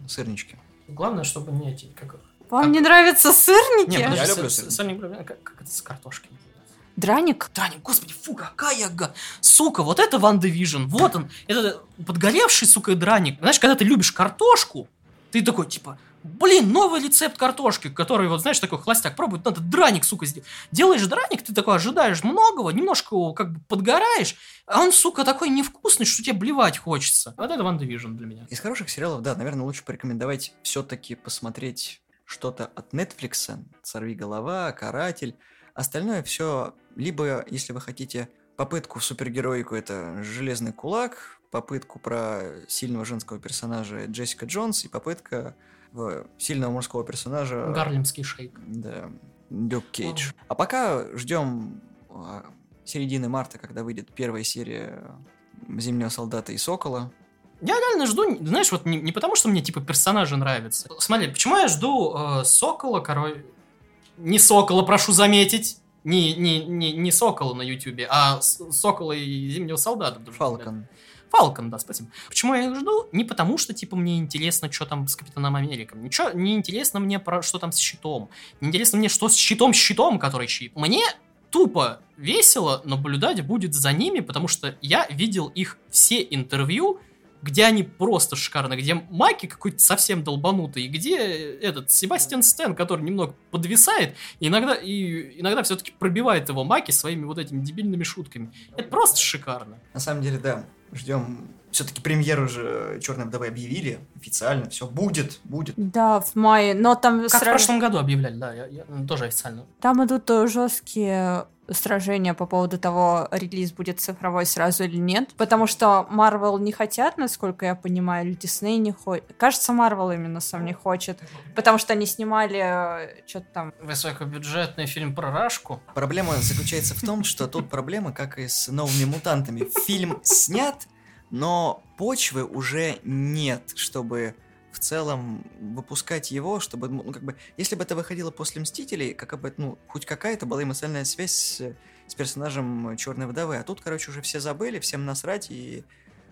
сырнички. Главное, чтобы не эти, как их. Вам Как- не нравятся сырники? Не, подожди, Я люблю с- сырники. сырник, как, как это с картошкой? Драник? Драник, господи, фу, какая га... Сука, вот это Ван Division, вот он, это подгоревший, сука, драник. Знаешь, когда ты любишь картошку, ты такой, типа, блин, новый рецепт картошки, который, вот, знаешь, такой холостяк пробует, надо драник, сука, сделать. Делаешь драник, ты такой ожидаешь многого, немножко его как бы подгораешь, а он, сука, такой невкусный, что тебе блевать хочется. Вот это Ван Division для меня. Из хороших сериалов, да, наверное, лучше порекомендовать все-таки посмотреть что-то от Netflix, «Сорви голова», «Каратель», Остальное все, либо, если вы хотите попытку в супергероику, это «Железный кулак», попытку про сильного женского персонажа Джессика Джонс и попытка в сильного мужского персонажа... Гарлемский шейк. Да, Люк Кейдж. А пока ждем а, середины марта, когда выйдет первая серия Зимнего солдата и Сокола. Я реально жду, знаешь, вот не, не потому, что мне, типа, персонажи нравятся. Смотри, почему я жду э, Сокола, король... Не Сокола, прошу заметить. Не, не, не, не Сокола на Ютубе, а Сокола и Зимнего солдата. Фалкон. Фалкон, да, спасибо. Почему я их жду? Не потому, что, типа, мне интересно, что там с Капитаном Америком. Ничего, не интересно мне, про что там с щитом. Не интересно мне, что с щитом, щитом, который щит. Мне тупо весело наблюдать будет за ними, потому что я видел их все интервью, где они просто шикарно, где Маки какой-то совсем долбанутый, и где этот Себастьян Стэн, который немного подвисает, и иногда, и иногда все-таки пробивает его Маки своими вот этими дебильными шутками. Это просто шикарно. На самом деле, да, ждем. Все-таки премьеру же Черной вдовы объявили официально. Все будет, будет. Да, в мае, но там Как в сра- прошлом году объявляли, да, я, я- тоже официально. Там идут э, жесткие сражения по поводу того, релиз будет цифровой сразу или нет. Потому что Marvel не хотят, насколько я понимаю, или Disney не хочет. Кажется, Marvel именно сам не хочет. Потому что они снимали что-то там. Высокобюджетный фильм про Рашку. Проблема заключается в том, что тут проблема, как и с новыми мутантами. Фильм снят, но почвы уже нет, чтобы в целом выпускать его, чтобы, ну, как бы, если бы это выходило после Мстителей, как бы, ну, хоть какая-то была эмоциональная связь с, с персонажем Черной вдовы, а тут, короче, уже все забыли, всем насрать, и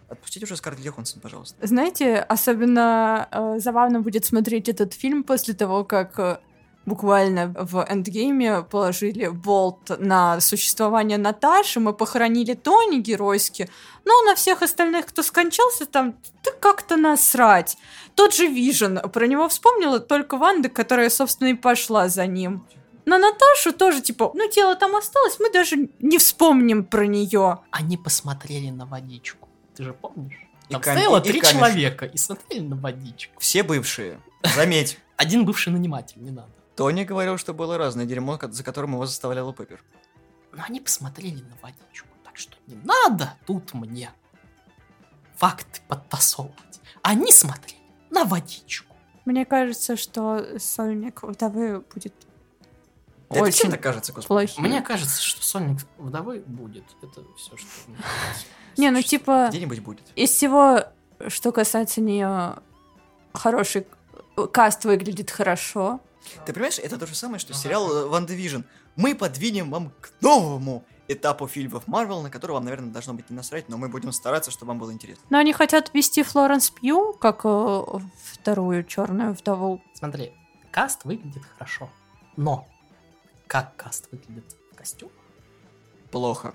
отпустите уже Скарлетт Йоханссон, пожалуйста. Знаете, особенно э, забавно будет смотреть этот фильм после того, как э, буквально в эндгейме положили болт на существование Наташи, мы похоронили Тони геройски, но на всех остальных, кто скончался там, да как-то насрать. Тот же Вижен, про него вспомнила только Ванда, которая, собственно, и пошла за ним. На Наташу тоже, типа, ну тело там осталось, мы даже не вспомним про нее. Они посмотрели на водичку. Ты же помнишь? И Там кам- стояло и- и три человека и смотрели на водичку. Все бывшие, заметь. Один бывший наниматель, не надо. Тони говорил, что было разное дерьмо, за которым его заставляла Пеппер. Но они посмотрели на водичку. Так что не надо тут мне факты подтасовывать. Они смотрели на водичку. Мне кажется, что сольник вдовы будет Да это Очень всем так кажется, господи. плохим. Мне кажется, что сольник вдовы будет. Это все, что... Не, ну типа, Где-нибудь будет. из всего, что касается нее, хороший каст выглядит хорошо. Ты понимаешь, это то же самое, что сериал э, Ван Division. Мы подвинем вам к новому этапу фильмов Марвел, на который вам, наверное, должно быть не насрать, но мы будем стараться, чтобы вам было интересно. Но они хотят ввести Флоренс Пью как э, вторую черную вдову. Смотри, каст выглядит хорошо. Но как каст выглядит в костюмах? Плохо.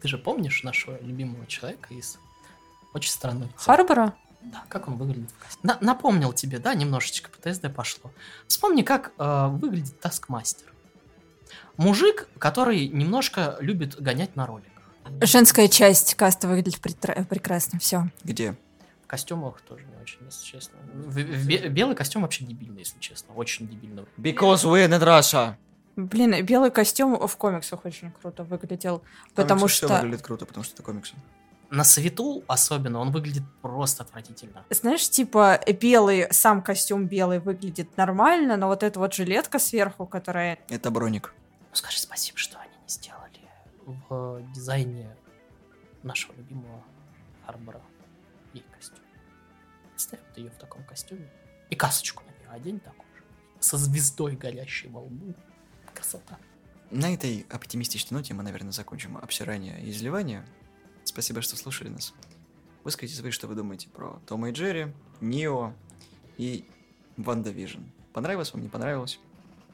Ты же помнишь нашего любимого человека из очень странной Харбора? Да, как он выглядит в костюме. На- напомнил тебе, да, немножечко по ТСД пошло. Вспомни, как э, выглядит Таскмастер. Мужик, который немножко любит гонять на роликах. Женская часть каста выглядит притра- прекрасно, все. Где? В костюмах тоже не очень, если честно. В- в бе- белый костюм вообще дебильный, если честно. Очень дебильный. Because we're in Russia. Блин, белый костюм в комиксах очень круто выглядел, потому что, выглядит круто, потому что это комиксы. На свету особенно он выглядит просто отвратительно. знаешь, типа белый, сам костюм белый выглядит нормально, но вот эта вот жилетка сверху, которая Это броник. Ну скажи спасибо, что они не сделали в дизайне нашего любимого Харбора ей костюм. Представь вот ее в таком костюме. И касочку на нее одень такую же. Со звездой горящей во лбу. Красота. На этой оптимистичной ноте мы, наверное, закончим обсирание и изливание. Спасибо, что слушали нас. Выскажите свои, что вы думаете про Тома и Джерри, Nioh и WandaVision. Понравилось вам, не понравилось?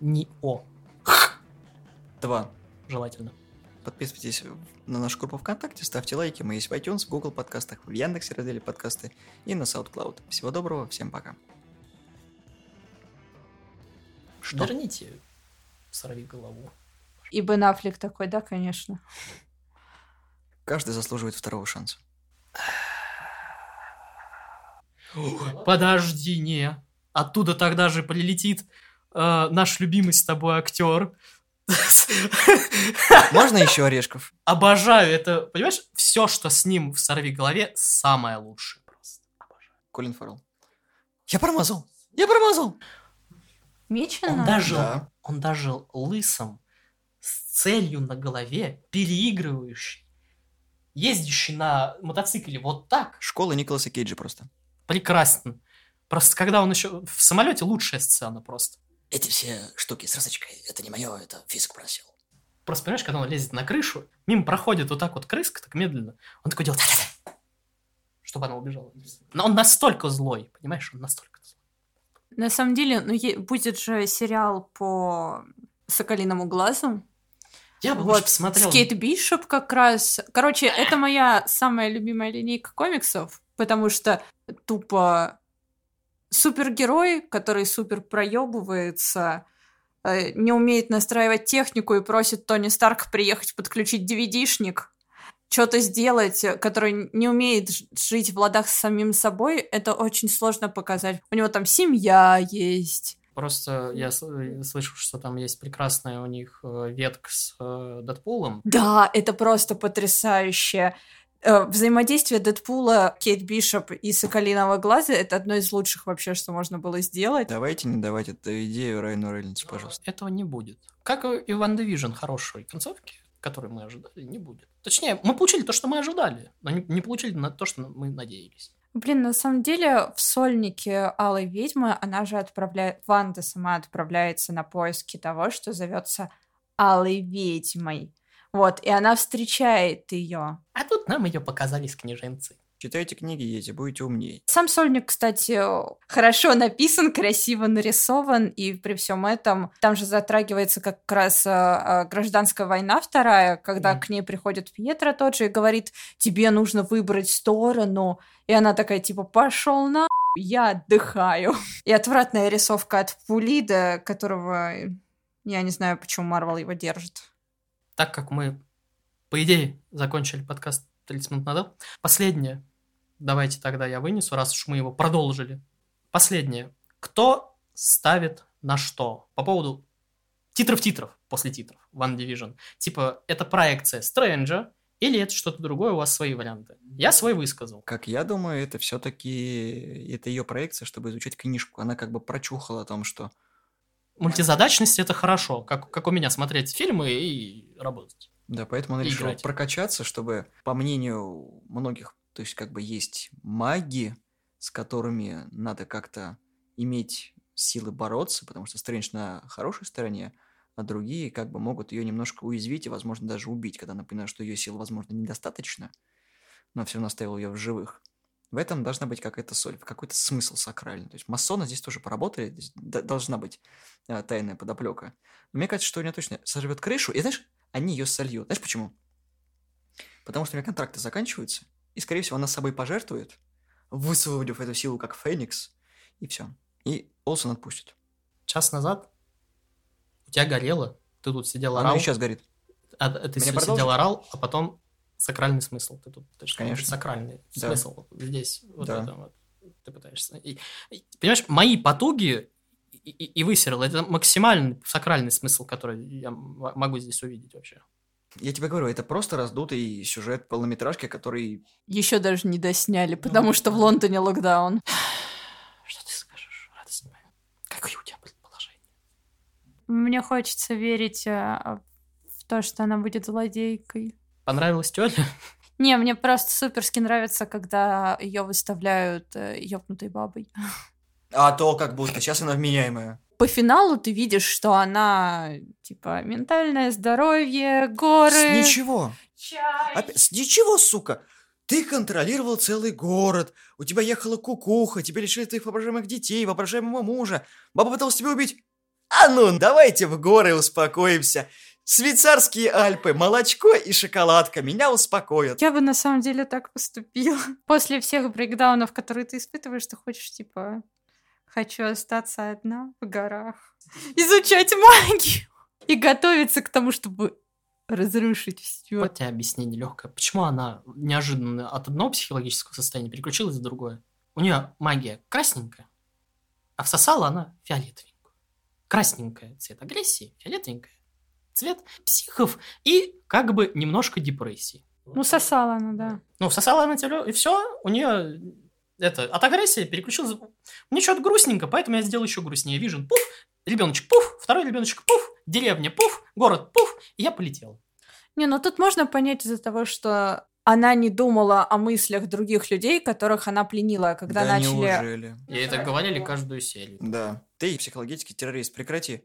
Nioh два. желательно. Подписывайтесь на нашу группу ВКонтакте, ставьте лайки. Мы есть в iTunes, в Google подкастах, в Яндексе разделе подкасты и на SoundCloud. Всего доброго, всем пока. Что? Верните сорви голову. и Бен Аффлек такой, да, конечно. Каждый заслуживает второго шанса. Подожди, не. Оттуда тогда же прилетит э, наш любимый с тобой актер. Можно еще орешков? Обожаю это, понимаешь, все, что с ним в «Сорви голове», самое лучшее просто. Обожаю. Колин Фаррелл. Я промазал! Я промазал! Мечено? Он даже, Да. он даже лысым, с целью на голове, переигрывающий, ездящий на мотоцикле вот так, Школа Николаса Кейджа просто. прекрасно. Просто когда он еще в самолете лучшая сцена просто. Эти все штуки с розочкой, это не мое, это физик просил. Просто понимаешь, когда он лезет на крышу, мимо проходит вот так вот крыска, так медленно, он такой делает, чтобы она убежала. Но он настолько злой, понимаешь, он настолько злой. На самом деле, ну, е- будет же сериал по Соколиному глазу. Я бы Вот, посмотрел. с Кейт Бишоп как раз. Короче, это моя самая любимая линейка комиксов, потому что тупо супергерой, который супер проебывается, э, не умеет настраивать технику и просит Тони Старк приехать подключить DVD-шник, что-то сделать, э, который не умеет жить в ладах с самим собой, это очень сложно показать. У него там семья есть. Просто я э, слышу, что там есть прекрасная у них э, ветка с э, Дэдпулом. Да, это просто потрясающе. Взаимодействие Дэдпула, Кейт Бишоп и Соколиного Глаза — это одно из лучших вообще, что можно было сделать. Давайте не давать эту идею Райану Рейнольдсу, пожалуйста. Этого не будет. Как и Ван Division хорошей концовки, которую мы ожидали, не будет. Точнее, мы получили то, что мы ожидали, но не, не получили на то, что мы надеялись. Блин, на самом деле в сольнике Алой Ведьмы она же отправляет... Ванда сама отправляется на поиски того, что зовется Алой Ведьмой. Вот, и она встречает ее. А тут нам ее показали с книженцей. Читайте книги, ети, будете умнее. Сам сольник, кстати, хорошо написан, красиво нарисован, и при всем этом там же затрагивается как раз э, э, гражданская война вторая, когда Мгм. к ней приходит Пьетро тот же и говорит, тебе нужно выбрать сторону, и она такая типа, пошел на я отдыхаю. И отвратная рисовка от Пулида, которого я не знаю, почему Марвел его держит. Так как мы, по идее, закончили подкаст 30 минут назад, последнее, давайте тогда я вынесу, раз уж мы его продолжили. Последнее. Кто ставит на что? По поводу титров-титров после титров One Division. Типа, это проекция Стрэнджа или это что-то другое, у вас свои варианты? Я свой высказал. Как я думаю, это все-таки это ее проекция, чтобы изучать книжку. Она как бы прочухала о том, что Мультизадачность это хорошо, как, как у меня смотреть фильмы и работать. Да, поэтому он решил играть. прокачаться, чтобы, по мнению многих, то есть как бы есть маги, с которыми надо как-то иметь силы бороться, потому что Стрэндж на хорошей стороне, а другие как бы могут ее немножко уязвить и, возможно, даже убить, когда она понимает, что ее сил, возможно, недостаточно, но все равно оставил ее в живых. В этом должна быть какая-то соль, какой-то смысл сакральный. То есть масоны здесь тоже поработали, здесь должна быть э, тайная подоплека. Но мне кажется, что у нее точно сорвет крышу, и знаешь, они ее сольют. Знаешь почему? Потому что у нее контракты заканчиваются, и, скорее всего, она собой пожертвует, высвободив эту силу как Феникс, и все. И Олсен отпустит. Час назад у тебя горело, ты тут сидел Она орал, и сейчас горит. а, ты продолжить? сидел орал, а потом сакральный смысл. Ты тут точно Конечно. сакральный Да. смысл здесь, вот Да. это вот. Ты пытаешься. И- и- понимаешь, мои потуги и, и, и высерл, это максимальный сакральный смысл, который я могу здесь увидеть вообще. Я тебе говорю, это просто раздутый сюжет полнометражки, который... Еще даже не досняли, Ну, потому что в Лондоне локдаун. Что ты скажешь, радость моя? Какое у тебя предположение? Мне хочется верить э, в то, что она будет злодейкой. Понравилась тетя? Не, мне просто суперски нравится, когда ее выставляют э, ёбнутой бабой. А то как будто, сейчас она вменяемая. По финалу ты видишь, что она, типа, ментальное здоровье, горы... С ничего. чай. Опять- с ничего, сука. Ты контролировал целый город. У тебя ехала кукуха, тебе лишили твоих воображаемых детей, воображаемого мужа. Баба пыталась тебя убить. А ну, давайте в горы успокоимся. Швейцарские Альпы, молочко и шоколадка меня успокоят. Я бы на самом деле так поступила. После всех брейкдаунов, которые ты испытываешь, ты хочешь, типа, хочу остаться одна в горах, изучать магию и готовиться к тому, чтобы разрушить все. Вот тебе объяснение легкое. Почему она неожиданно от одного психологического состояния переключилась в другое? У нее магия красненькая, а всосала она фиолетовенькую. Красненькая цвет агрессии, фиолетовенькая цвет психов и как бы немножко депрессии. Ну, сосала она, да. Ну, всосала она тело, и все, у нее это, от агрессии переключилась. Мне что-то грустненько, поэтому я сделал еще грустнее. Вижен, пуф, ребеночек, пуф, второй ребеночек, пуф, деревня, пуф, город, пуф, и я полетел. Не, ну тут можно понять из-за того, что она не думала о мыслях других людей, которых она пленила, когда да начали... неужели? И это говорили каждую серию. Да. Ты психологический террорист, прекрати.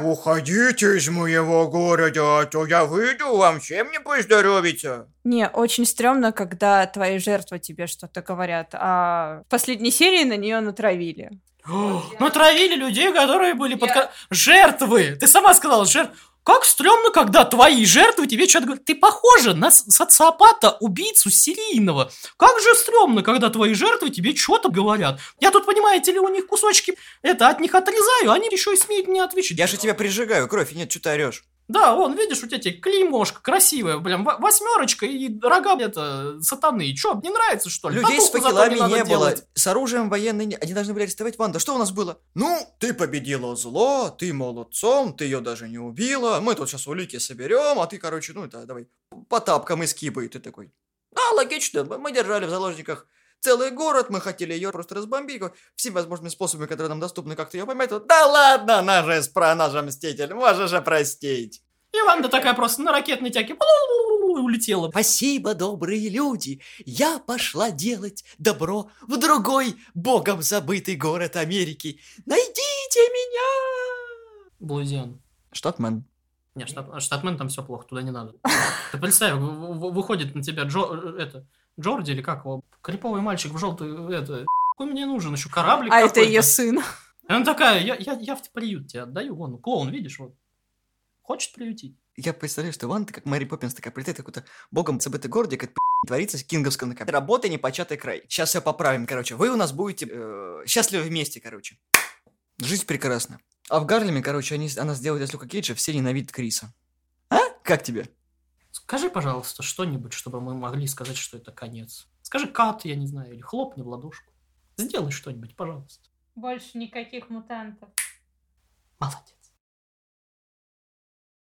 Уходите из моего города, а то я выйду, вам всем не поздоровится. Не, очень стрёмно, когда твои жертвы тебе что-то говорят, а в последней серии на нее натравили. Мы травили людей, которые были под... ко- Жертвы! Ты сама сказала, жертвы. Как стрёмно, когда твои жертвы тебе что-то говорят. Ты похожа на социопата, убийцу серийного. Как же стрёмно, когда твои жертвы тебе что-то говорят. Я тут, понимаете ли, у них кусочки, это, от них отрезаю, они еще и смеют мне отвечать. Я же тебя прижигаю, кровь, и нет, что ты орешь? Да, вон, видишь, у тебя те клеймошка красивая, блин, во- восьмерочка и рога, это, сатаны. Чё, не нравится, что ли? Людей с Татуху зато факелами надо не было, делать. с оружием военной не... Они должны были арестовать Ванда. Что у нас было? Ну, ты победила зло, ты молодцом, ты ее даже не убила. Мы тут сейчас улики соберем, а ты, короче, ну это давай По тапкам из кибы, и ты такой. А, логично, мы держали в заложниках целый город, мы хотели ее просто разбомбить всеми возможными способами, которые нам доступны, как-то ее поймать. Да ладно, она же спра, она же мститель, можешь же простить. И Ванда такая просто на ракетной тяге улетела. Спасибо, добрые люди! Я пошла делать добро в другой, богом забытый город Америки. Найдите меня! Блузиан. Штатмен. Не, штат, штатмен там все плохо, туда не надо. Ты представь, выходит на тебя Джо, это, Джорди или как его, криповый мальчик в желтый, это, какой мне нужен еще кораблик А это ее сын. И она такая, я, я, я в приют тебе отдаю, вон, клоун, видишь, вот. Хочет приютить. Я представляю, что Ванда, как Мэри Поппинс, такая прилетает какой-то богом забытый городе, как творится в Кинговском на Работа непочатый край. Сейчас все поправим, короче. Вы у нас будете э, счастливы вместе, короче. Жизнь прекрасна. А в Гарлеме, короче, они, она сделает из Люка Кейджа, все ненавидят Криса. А? Как тебе? Скажи, пожалуйста, что-нибудь, чтобы мы могли сказать, что это конец. Скажи кат, я не знаю, или хлопни в ладошку. Сделай что-нибудь, пожалуйста. Больше никаких мутантов. Молодец.